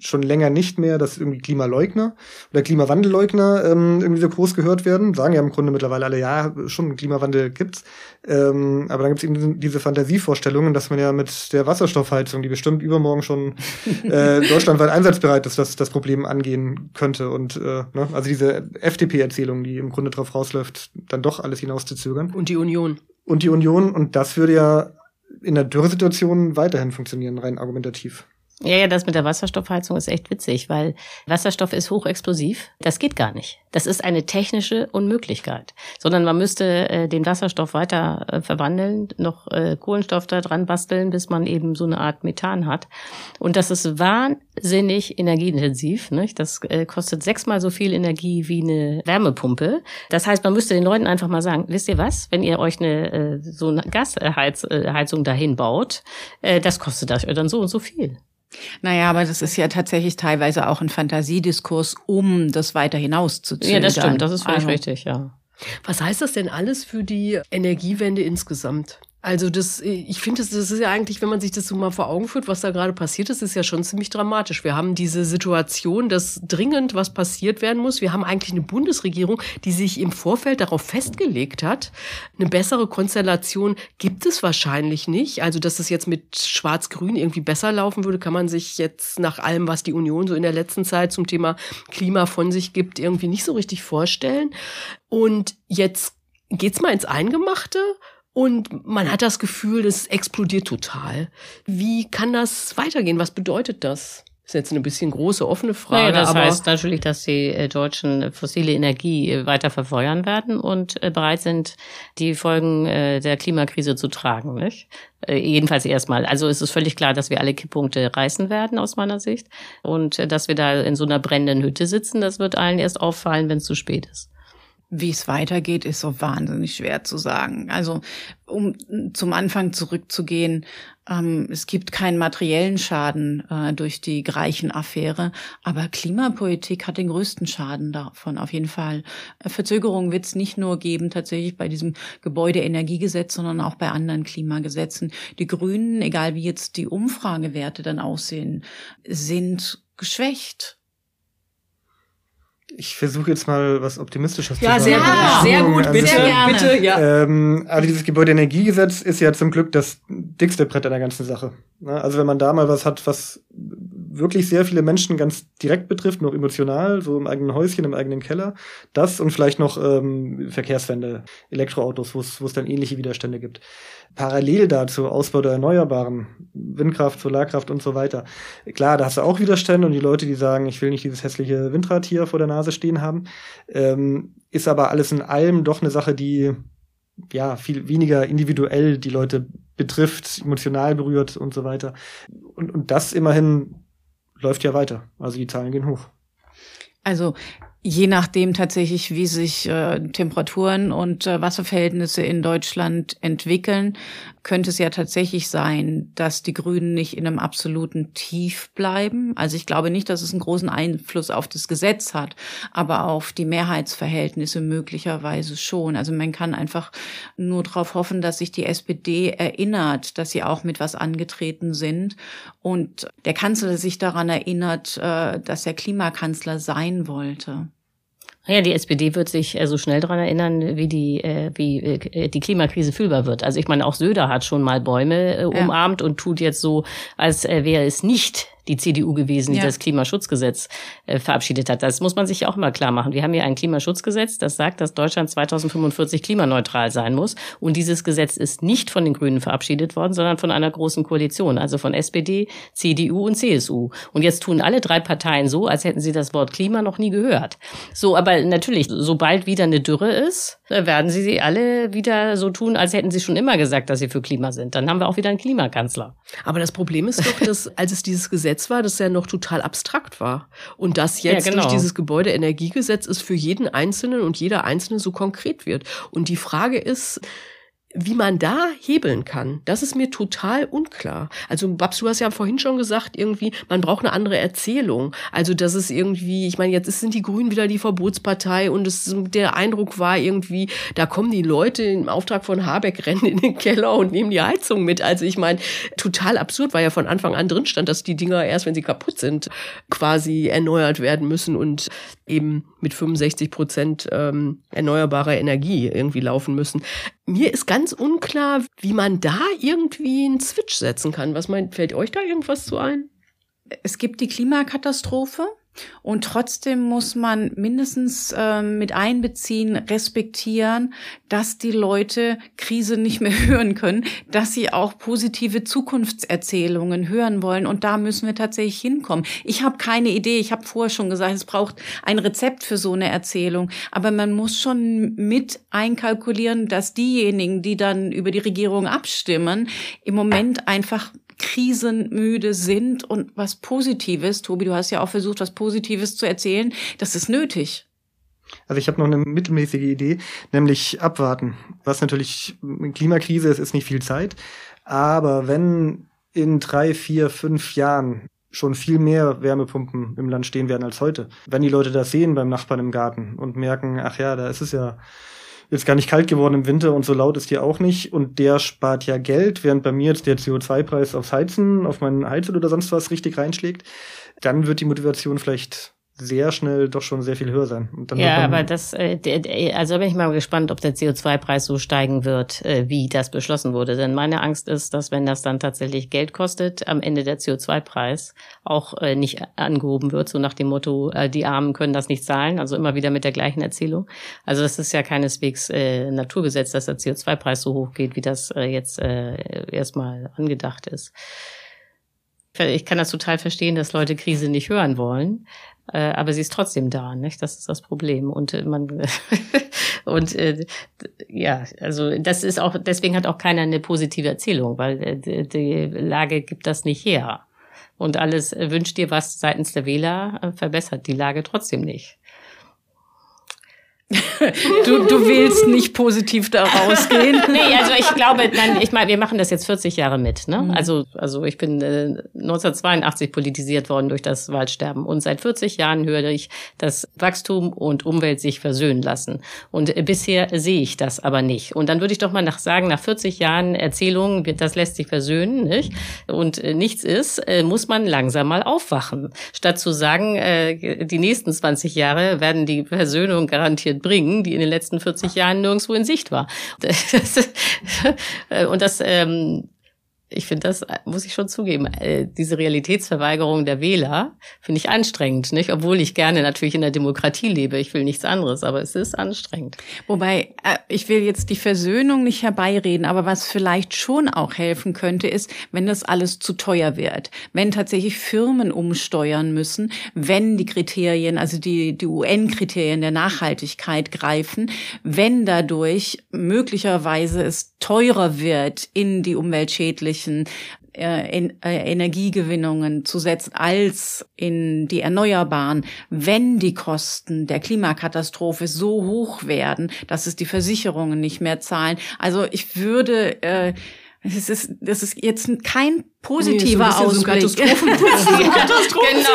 schon länger nicht mehr, dass irgendwie Klimaleugner oder Klimawandelleugner ähm, irgendwie so groß gehört werden. Sagen ja im Grunde mittlerweile alle, ja, schon Klimawandel gibt's. Ähm, aber dann gibt's eben diese Fantasievorstellungen, dass man ja mit der Wasserstoffheizung, die bestimmt übermorgen schon [LAUGHS] äh, deutschlandweit einsatzbereit ist, dass das Problem angehen könnte. Und äh, ne? also diese FDP-Erzählung, die im Grunde darauf rausläuft, dann doch alles hinauszuzögern.
Und die Union.
Und die Union. Und das würde ja in der Dürresituation weiterhin funktionieren, rein argumentativ.
Ja, ja, das mit der Wasserstoffheizung ist echt witzig, weil Wasserstoff ist hochexplosiv. Das geht gar nicht. Das ist eine technische Unmöglichkeit. Sondern man müsste äh, den Wasserstoff weiter äh, verwandeln, noch äh, Kohlenstoff da dran basteln, bis man eben so eine Art Methan hat. Und das ist wahnsinnig energieintensiv. Nicht? Das äh, kostet sechsmal so viel Energie wie eine Wärmepumpe. Das heißt, man müsste den Leuten einfach mal sagen, wisst ihr was, wenn ihr euch eine äh, so eine Gasheizung äh, dahin baut, äh, das kostet euch dann so und so viel.
Naja, aber das ist ja tatsächlich teilweise auch ein Fantasiediskurs, um das weiter hinauszuzögern.
Ja, das stimmt, das ist völlig also. richtig, ja.
Was heißt das denn alles für die Energiewende insgesamt? Also das, ich finde, das, ist ja eigentlich, wenn man sich das so mal vor Augen führt, was da gerade passiert ist, ist ja schon ziemlich dramatisch. Wir haben diese Situation, dass dringend was passiert werden muss. Wir haben eigentlich eine Bundesregierung, die sich im Vorfeld darauf festgelegt hat. Eine bessere Konstellation gibt es wahrscheinlich nicht. Also, dass es jetzt mit Schwarz-Grün irgendwie besser laufen würde, kann man sich jetzt nach allem, was die Union so in der letzten Zeit zum Thema Klima von sich gibt, irgendwie nicht so richtig vorstellen. Und jetzt geht's mal ins Eingemachte. Und man hat das Gefühl, das explodiert total. Wie kann das weitergehen? Was bedeutet das? Das ist jetzt eine bisschen große, offene Frage.
Naja, das heißt natürlich, dass die äh, Deutschen fossile Energie äh, weiter verfeuern werden und äh, bereit sind, die Folgen der Klimakrise zu tragen. Nicht? Jedenfalls erstmal. Also es ist völlig klar, dass wir alle Kipppunkte reißen werden, aus meiner Sicht. Und dass wir da in so einer brennenden Hütte sitzen, das wird allen erst auffallen, wenn es zu spät ist.
Wie es weitergeht, ist so wahnsinnig schwer zu sagen. Also um zum Anfang zurückzugehen, ähm, es gibt keinen materiellen Schaden äh, durch die Greichen-Affäre, aber Klimapolitik hat den größten Schaden davon auf jeden Fall. Äh, Verzögerungen wird es nicht nur geben tatsächlich bei diesem Gebäudeenergiegesetz, sondern auch bei anderen Klimagesetzen. Die Grünen, egal wie jetzt die Umfragewerte dann aussehen, sind geschwächt
ich versuche jetzt mal was Optimistisches
ja,
zu sagen.
Ja, sehr gut,
also,
bitte, sehr gerne. bitte,
ja. Ähm, also dieses Gebäudeenergiegesetz ist ja zum Glück das dickste Brett an der ganzen Sache. Ne? Also wenn man da mal was hat, was wirklich sehr viele Menschen ganz direkt betrifft, noch emotional, so im eigenen Häuschen, im eigenen Keller, das und vielleicht noch ähm, Verkehrswende, Elektroautos, wo es dann ähnliche Widerstände gibt. Parallel dazu Ausbau der Erneuerbaren, Windkraft, Solarkraft und so weiter. Klar, da hast du auch Widerstände und die Leute, die sagen, ich will nicht dieses hässliche Windrad hier vor der Nase stehen haben, ähm, ist aber alles in allem doch eine Sache, die ja viel weniger individuell die Leute betrifft, emotional berührt und so weiter. Und, und das immerhin läuft ja weiter. Also die Zahlen gehen hoch.
Also Je nachdem tatsächlich, wie sich äh, Temperaturen und äh, Wasserverhältnisse in Deutschland entwickeln, könnte es ja tatsächlich sein, dass die Grünen nicht in einem absoluten Tief bleiben. Also ich glaube nicht, dass es einen großen Einfluss auf das Gesetz hat, aber auf die Mehrheitsverhältnisse möglicherweise schon. Also man kann einfach nur darauf hoffen, dass sich die SPD erinnert, dass sie auch mit was angetreten sind und der Kanzler sich daran erinnert, äh, dass er Klimakanzler sein wollte.
Ja, die SPD wird sich äh, so schnell dran erinnern, wie die, äh, wie äh, die Klimakrise fühlbar wird. Also ich meine, auch Söder hat schon mal Bäume umarmt ja. und tut jetzt so, als wäre es nicht die CDU gewesen, die ja. das Klimaschutzgesetz äh, verabschiedet hat. Das muss man sich auch mal klar machen. Wir haben hier ein Klimaschutzgesetz, das sagt, dass Deutschland 2045 klimaneutral sein muss. Und dieses Gesetz ist nicht von den Grünen verabschiedet worden, sondern von einer großen Koalition, also von SPD, CDU und CSU. Und jetzt tun alle drei Parteien so, als hätten sie das Wort Klima noch nie gehört. So, aber natürlich, sobald wieder eine Dürre ist, werden sie alle wieder so tun, als hätten sie schon immer gesagt, dass sie für Klima sind. Dann haben wir auch wieder einen Klimakanzler.
Aber das Problem ist doch, [LAUGHS] dass als es dieses Gesetz Gesetz war, das ja noch total abstrakt war. Und das jetzt ja, genau. durch dieses Gebäudeenergiegesetz ist für jeden Einzelnen und jeder Einzelne so konkret wird. Und die Frage ist, wie man da hebeln kann, das ist mir total unklar. Also Babs, du hast ja vorhin schon gesagt, irgendwie, man braucht eine andere Erzählung. Also das ist irgendwie, ich meine, jetzt sind die Grünen wieder die Verbotspartei und es, der Eindruck war irgendwie, da kommen die Leute im Auftrag von Habeck, [LAUGHS] rennen in den Keller und nehmen die Heizung mit. Also ich meine, total absurd, weil ja von Anfang an drin stand, dass die Dinger erst, wenn sie kaputt sind, quasi erneuert werden müssen und eben mit 65 Prozent ähm, erneuerbarer Energie irgendwie laufen müssen. Mir ist ganz unklar, wie man da irgendwie einen Switch setzen kann. Was meint, fällt euch da irgendwas zu ein?
Es gibt die Klimakatastrophe. Und trotzdem muss man mindestens ähm, mit einbeziehen, respektieren, dass die Leute Krise nicht mehr [LAUGHS] hören können, dass sie auch positive Zukunftserzählungen hören wollen. Und da müssen wir tatsächlich hinkommen. Ich habe keine Idee. Ich habe vorher schon gesagt, es braucht ein Rezept für so eine Erzählung. Aber man muss schon mit einkalkulieren, dass diejenigen, die dann über die Regierung abstimmen, im Moment einfach krisenmüde sind und was Positives, Tobi, du hast ja auch versucht, was Positives zu erzählen, das ist nötig.
Also ich habe noch eine mittelmäßige Idee, nämlich abwarten. Was natürlich Klimakrise ist, ist nicht viel Zeit. Aber wenn in drei, vier, fünf Jahren schon viel mehr Wärmepumpen im Land stehen werden als heute, wenn die Leute das sehen beim Nachbarn im Garten und merken, ach ja, da ist es ja ist gar nicht kalt geworden im Winter und so laut ist hier auch nicht. Und der spart ja Geld, während bei mir jetzt der CO2-Preis aufs Heizen, auf meinen Heizöl oder sonst was richtig reinschlägt. Dann wird die Motivation vielleicht sehr schnell doch schon sehr viel höher sein.
ja, aber das, äh, also bin ich mal gespannt, ob der CO2-Preis so steigen wird, äh, wie das beschlossen wurde. Denn meine Angst ist, dass wenn das dann tatsächlich Geld kostet, am Ende der CO2-Preis auch äh, nicht angehoben wird, so nach dem Motto, äh, die Armen können das nicht zahlen, also immer wieder mit der gleichen Erzählung. Also das ist ja keineswegs äh, Naturgesetz, dass der CO2-Preis so hoch geht, wie das äh, jetzt äh, erstmal angedacht ist. Ich kann das total verstehen, dass Leute Krise nicht hören wollen. Äh, aber sie ist trotzdem da, nicht? Das ist das Problem. Und äh, man [LAUGHS] und äh, ja, also das ist auch deswegen hat auch keiner eine positive Erzählung, weil äh, die Lage gibt das nicht her. Und alles wünscht dir was seitens der Wähler, äh, verbessert die Lage trotzdem nicht.
Du, du willst nicht positiv da rausgehen. [LAUGHS]
nee, also ich glaube, nein, ich meine, wir machen das jetzt 40 Jahre mit. Ne? Mhm. Also, also ich bin äh, 1982 politisiert worden durch das Waldsterben und seit 40 Jahren höre ich, dass Wachstum und Umwelt sich versöhnen lassen. Und äh, bisher sehe ich das aber nicht. Und dann würde ich doch mal nach sagen, nach 40 Jahren Erzählungen, das lässt sich versöhnen, nicht? Und äh, nichts ist, äh, muss man langsam mal aufwachen. Statt zu sagen, äh, die nächsten 20 Jahre werden die Versöhnung garantiert bringen, die in den letzten 40 Jahren nirgendwo in Sicht war. [LAUGHS] Und das ähm, ich finde das, muss ich schon zugeben, äh, diese Realitätsverweigerung der Wähler finde ich anstrengend, nicht? Obwohl ich gerne natürlich in der Demokratie lebe. Ich will nichts anderes, aber es ist anstrengend.
Wobei, äh, ich will jetzt die Versöhnung nicht herbeireden, aber was vielleicht schon auch helfen könnte, ist, wenn das alles zu teuer wird. Wenn tatsächlich Firmen umsteuern müssen, wenn die Kriterien, also die, die UN-Kriterien der Nachhaltigkeit greifen, wenn dadurch möglicherweise es teurer wird, in die umweltschädlichen äh, äh, Energiegewinnungen zu setzen als in die Erneuerbaren, wenn die Kosten der Klimakatastrophe so hoch werden, dass es die Versicherungen nicht mehr zahlen. Also ich würde äh, es ist, das ist jetzt kein positiver nee, so Ausblick. [LAUGHS] So genau.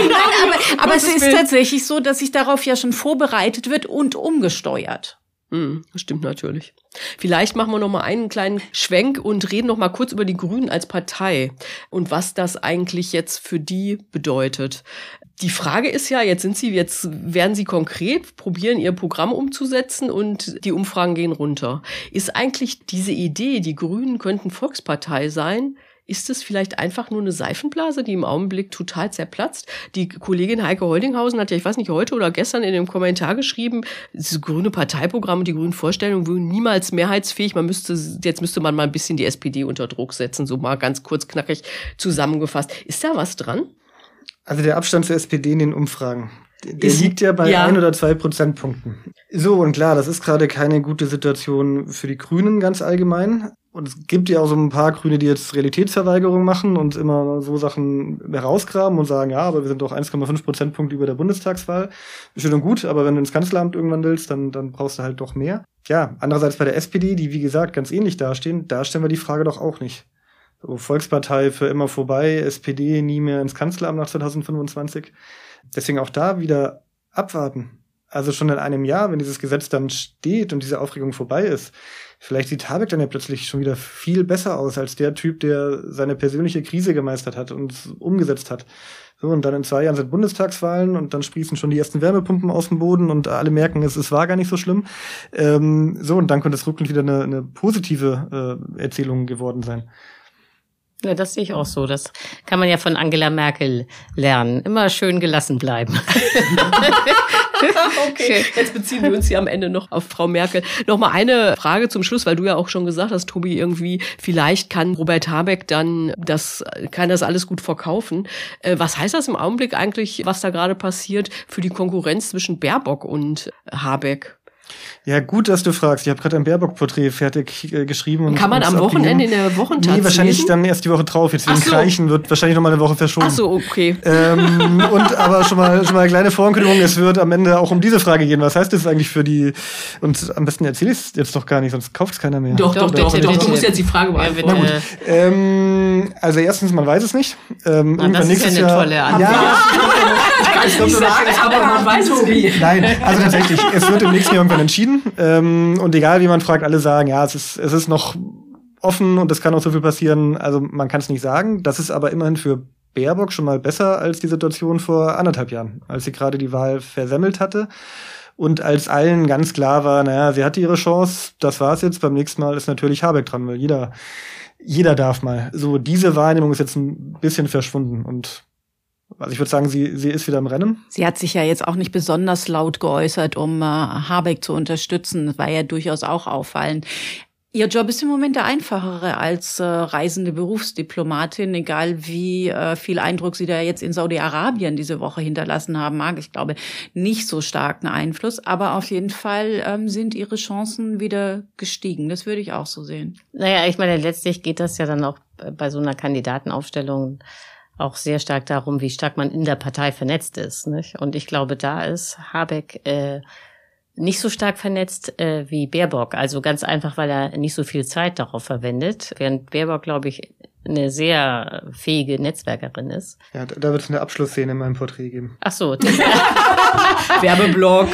Nein, aber, aber es ist tatsächlich so, dass sich darauf ja schon vorbereitet wird und umgesteuert.
Mm, das stimmt natürlich. Vielleicht machen wir noch mal einen kleinen Schwenk und reden noch mal kurz über die Grünen als Partei und was das eigentlich jetzt für die bedeutet. Die Frage ist ja, jetzt sind sie, jetzt werden sie konkret, probieren ihr Programm umzusetzen und die Umfragen gehen runter. Ist eigentlich diese Idee, die Grünen könnten Volkspartei sein, ist es vielleicht einfach nur eine Seifenblase, die im Augenblick total zerplatzt? Die Kollegin Heike Holdinghausen hat ja, ich weiß nicht, heute oder gestern in dem Kommentar geschrieben, das grüne Parteiprogramm und die grünen Vorstellungen würden niemals mehrheitsfähig. Man müsste, jetzt müsste man mal ein bisschen die SPD unter Druck setzen, so mal ganz kurz knackig zusammengefasst. Ist da was dran?
Also der Abstand zur SPD in den Umfragen, der ist, liegt ja bei ja. ein oder zwei Prozentpunkten. So, und klar, das ist gerade keine gute Situation für die Grünen ganz allgemein. Und es gibt ja auch so ein paar Grüne, die jetzt Realitätsverweigerung machen und immer so Sachen herausgraben und sagen, ja, aber wir sind doch 1,5 Prozentpunkte über der Bundestagswahl. Schön und gut, aber wenn du ins Kanzleramt irgendwann willst, dann, dann brauchst du halt doch mehr. Ja, andererseits bei der SPD, die wie gesagt ganz ähnlich dastehen, da stellen wir die Frage doch auch nicht. So, Volkspartei für immer vorbei, SPD nie mehr ins Kanzleramt nach 2025. Deswegen auch da wieder abwarten. Also schon in einem Jahr, wenn dieses Gesetz dann steht und diese Aufregung vorbei ist, vielleicht sieht Habeck dann ja plötzlich schon wieder viel besser aus als der Typ, der seine persönliche Krise gemeistert hat und umgesetzt hat. So, und dann in zwei Jahren sind Bundestagswahlen und dann sprießen schon die ersten Wärmepumpen aus dem Boden und alle merken, es, es war gar nicht so schlimm. Ähm, so, und dann könnte es rückblickend wieder eine, eine positive äh, Erzählung geworden sein.
Ja, das sehe ich auch so. Das kann man ja von Angela Merkel lernen. Immer schön gelassen bleiben. [LAUGHS] [LAUGHS] [LAUGHS]
okay, jetzt beziehen wir uns hier am Ende noch auf Frau Merkel. Nochmal eine Frage zum Schluss, weil du ja auch schon gesagt hast, Tobi, irgendwie, vielleicht kann Robert Habeck dann das, kann das alles gut verkaufen. Äh, was heißt das im Augenblick eigentlich, was da gerade passiert für die Konkurrenz zwischen Baerbock und Habeck?
Ja, gut, dass du fragst. Ich habe gerade ein Baerbock-Porträt fertig äh, geschrieben. Und
Kann man am Wochenende in der Wochentaz
Nee, wahrscheinlich lesen? dann erst die Woche drauf. Jetzt wegen so. Kreichen wird wahrscheinlich noch mal eine Woche verschoben.
Ach so, okay.
Ähm, und aber schon mal, schon mal eine kleine Vorankündigung. Es wird am Ende auch um diese Frage gehen. Was heißt das eigentlich für die... Und am besten erzähle ich es jetzt doch gar nicht, sonst kauft es keiner mehr.
Doch, doch, doch. doch, doch, Du musst jetzt die Frage beantworten.
Ähm, also erstens, man weiß es nicht. Ähm,
Na, das ist ja eine Jahr, tolle Antwort. Ja, [LAUGHS]
ich kann es nicht sagen, aber man weiß es nicht.
Nein, also tatsächlich, es wird im nächsten Jahr irgendwann entschieden. Ähm, und egal wie man fragt, alle sagen, ja, es ist, es ist noch offen und es kann auch so viel passieren. Also man kann es nicht sagen. Das ist aber immerhin für Baerbock schon mal besser als die Situation vor anderthalb Jahren, als sie gerade die Wahl versemmelt hatte. Und als allen ganz klar war, naja, sie hatte ihre Chance, das war's jetzt. Beim nächsten Mal ist natürlich Habeck dran, weil jeder, jeder darf mal. So, diese Wahrnehmung ist jetzt ein bisschen verschwunden und also ich würde sagen, sie, sie ist wieder im Rennen.
Sie hat sich ja jetzt auch nicht besonders laut geäußert, um äh, Habeck zu unterstützen. Das war ja durchaus auch auffallend. Ihr Job ist im Moment der einfachere als äh, reisende Berufsdiplomatin, egal wie äh, viel Eindruck Sie da jetzt in Saudi-Arabien diese Woche hinterlassen haben mag. Ich glaube, nicht so starken Einfluss, aber auf jeden Fall ähm, sind Ihre Chancen wieder gestiegen. Das würde ich auch so sehen.
Naja, ich meine, letztlich geht das ja dann auch bei so einer Kandidatenaufstellung auch sehr stark darum, wie stark man in der Partei vernetzt ist. Nicht? Und ich glaube, da ist Habeck äh, nicht so stark vernetzt äh, wie Baerbock. Also ganz einfach, weil er nicht so viel Zeit darauf verwendet. Während Baerbock, glaube ich, eine sehr fähige Netzwerkerin ist.
Ja, da wird es eine Abschlussszene in meinem Porträt geben.
Ach so. [LAUGHS]
Werbeblock.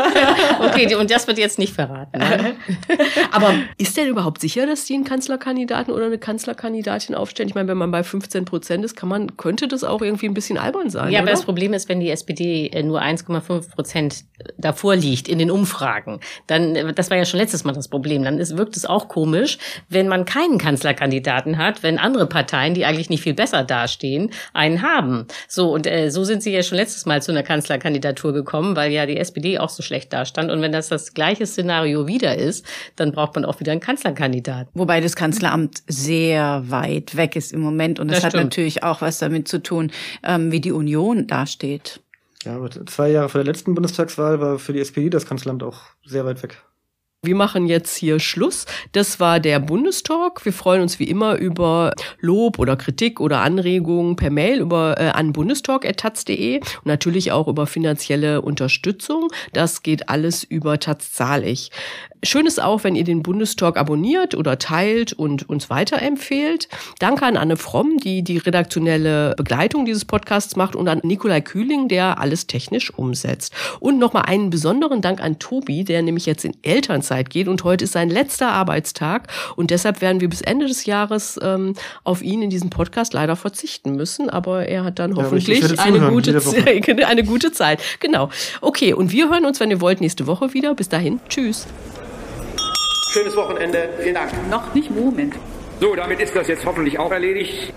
[LAUGHS]
okay, und das wird jetzt nicht verraten. Ne? [LAUGHS]
Aber ist denn überhaupt sicher, dass die einen Kanzlerkandidaten oder eine Kanzlerkandidatin aufstellen? Ich meine, wenn man bei 15 Prozent ist, kann man, könnte das auch irgendwie ein bisschen albern sein.
Ja,
oder?
aber das Problem ist, wenn die SPD äh, nur 1,5 Prozent davor liegt in den Umfragen, dann, äh, das war ja schon letztes Mal das Problem, dann ist, wirkt es auch komisch, wenn man keinen Kanzlerkandidaten hat, wenn andere Parteien, die eigentlich nicht viel besser dastehen, einen haben. So, und äh, so sind sie ja schon letztes Mal zu einer Kanzlerkandidatur gekommen, weil ja die SPD auch so schlecht dastand. Und wenn das das gleiche Szenario wieder ist, dann braucht man auch wieder einen Kanzlerkandidaten.
Wobei das Kanzleramt sehr weit weg ist im Moment. Und das,
Das
hat
stimmt.
natürlich auch was damit zu tun, ähm, wie die Union dasteht.
Ja, aber zwei Jahre vor der letzten Bundestagswahl war für die SPD das Kanzleramt auch sehr weit weg.
Wir machen jetzt hier Schluss. Das war der Bundestalk. Wir freuen uns wie immer über Lob oder Kritik oder Anregungen per Mail über äh, an bundestalk.taz.de und natürlich auch über finanzielle Unterstützung. Das geht alles über Taz zahlig. Schön ist auch, wenn ihr den Bundestalk abonniert oder teilt und uns weiterempfehlt. Danke an Anne Fromm, die die redaktionelle Begleitung dieses Podcasts macht und an Nikolai Kühling, der alles technisch umsetzt. Und nochmal einen besonderen Dank an Tobi, der nämlich jetzt in Elternzeit geht und heute ist sein letzter Arbeitstag und deshalb werden wir bis Ende des Jahres ähm, auf ihn in diesem Podcast leider verzichten müssen, aber er hat dann hoffentlich
ich werde
eine
zuhören,
gute, [LAUGHS] eine gute Zeit. Genau. Okay, und wir hören uns, wenn ihr wollt, nächste Woche wieder. Bis dahin. Tschüss.
Schönes Wochenende. Vielen Dank.
Noch nicht Moment.
So, damit ist das jetzt hoffentlich auch erledigt.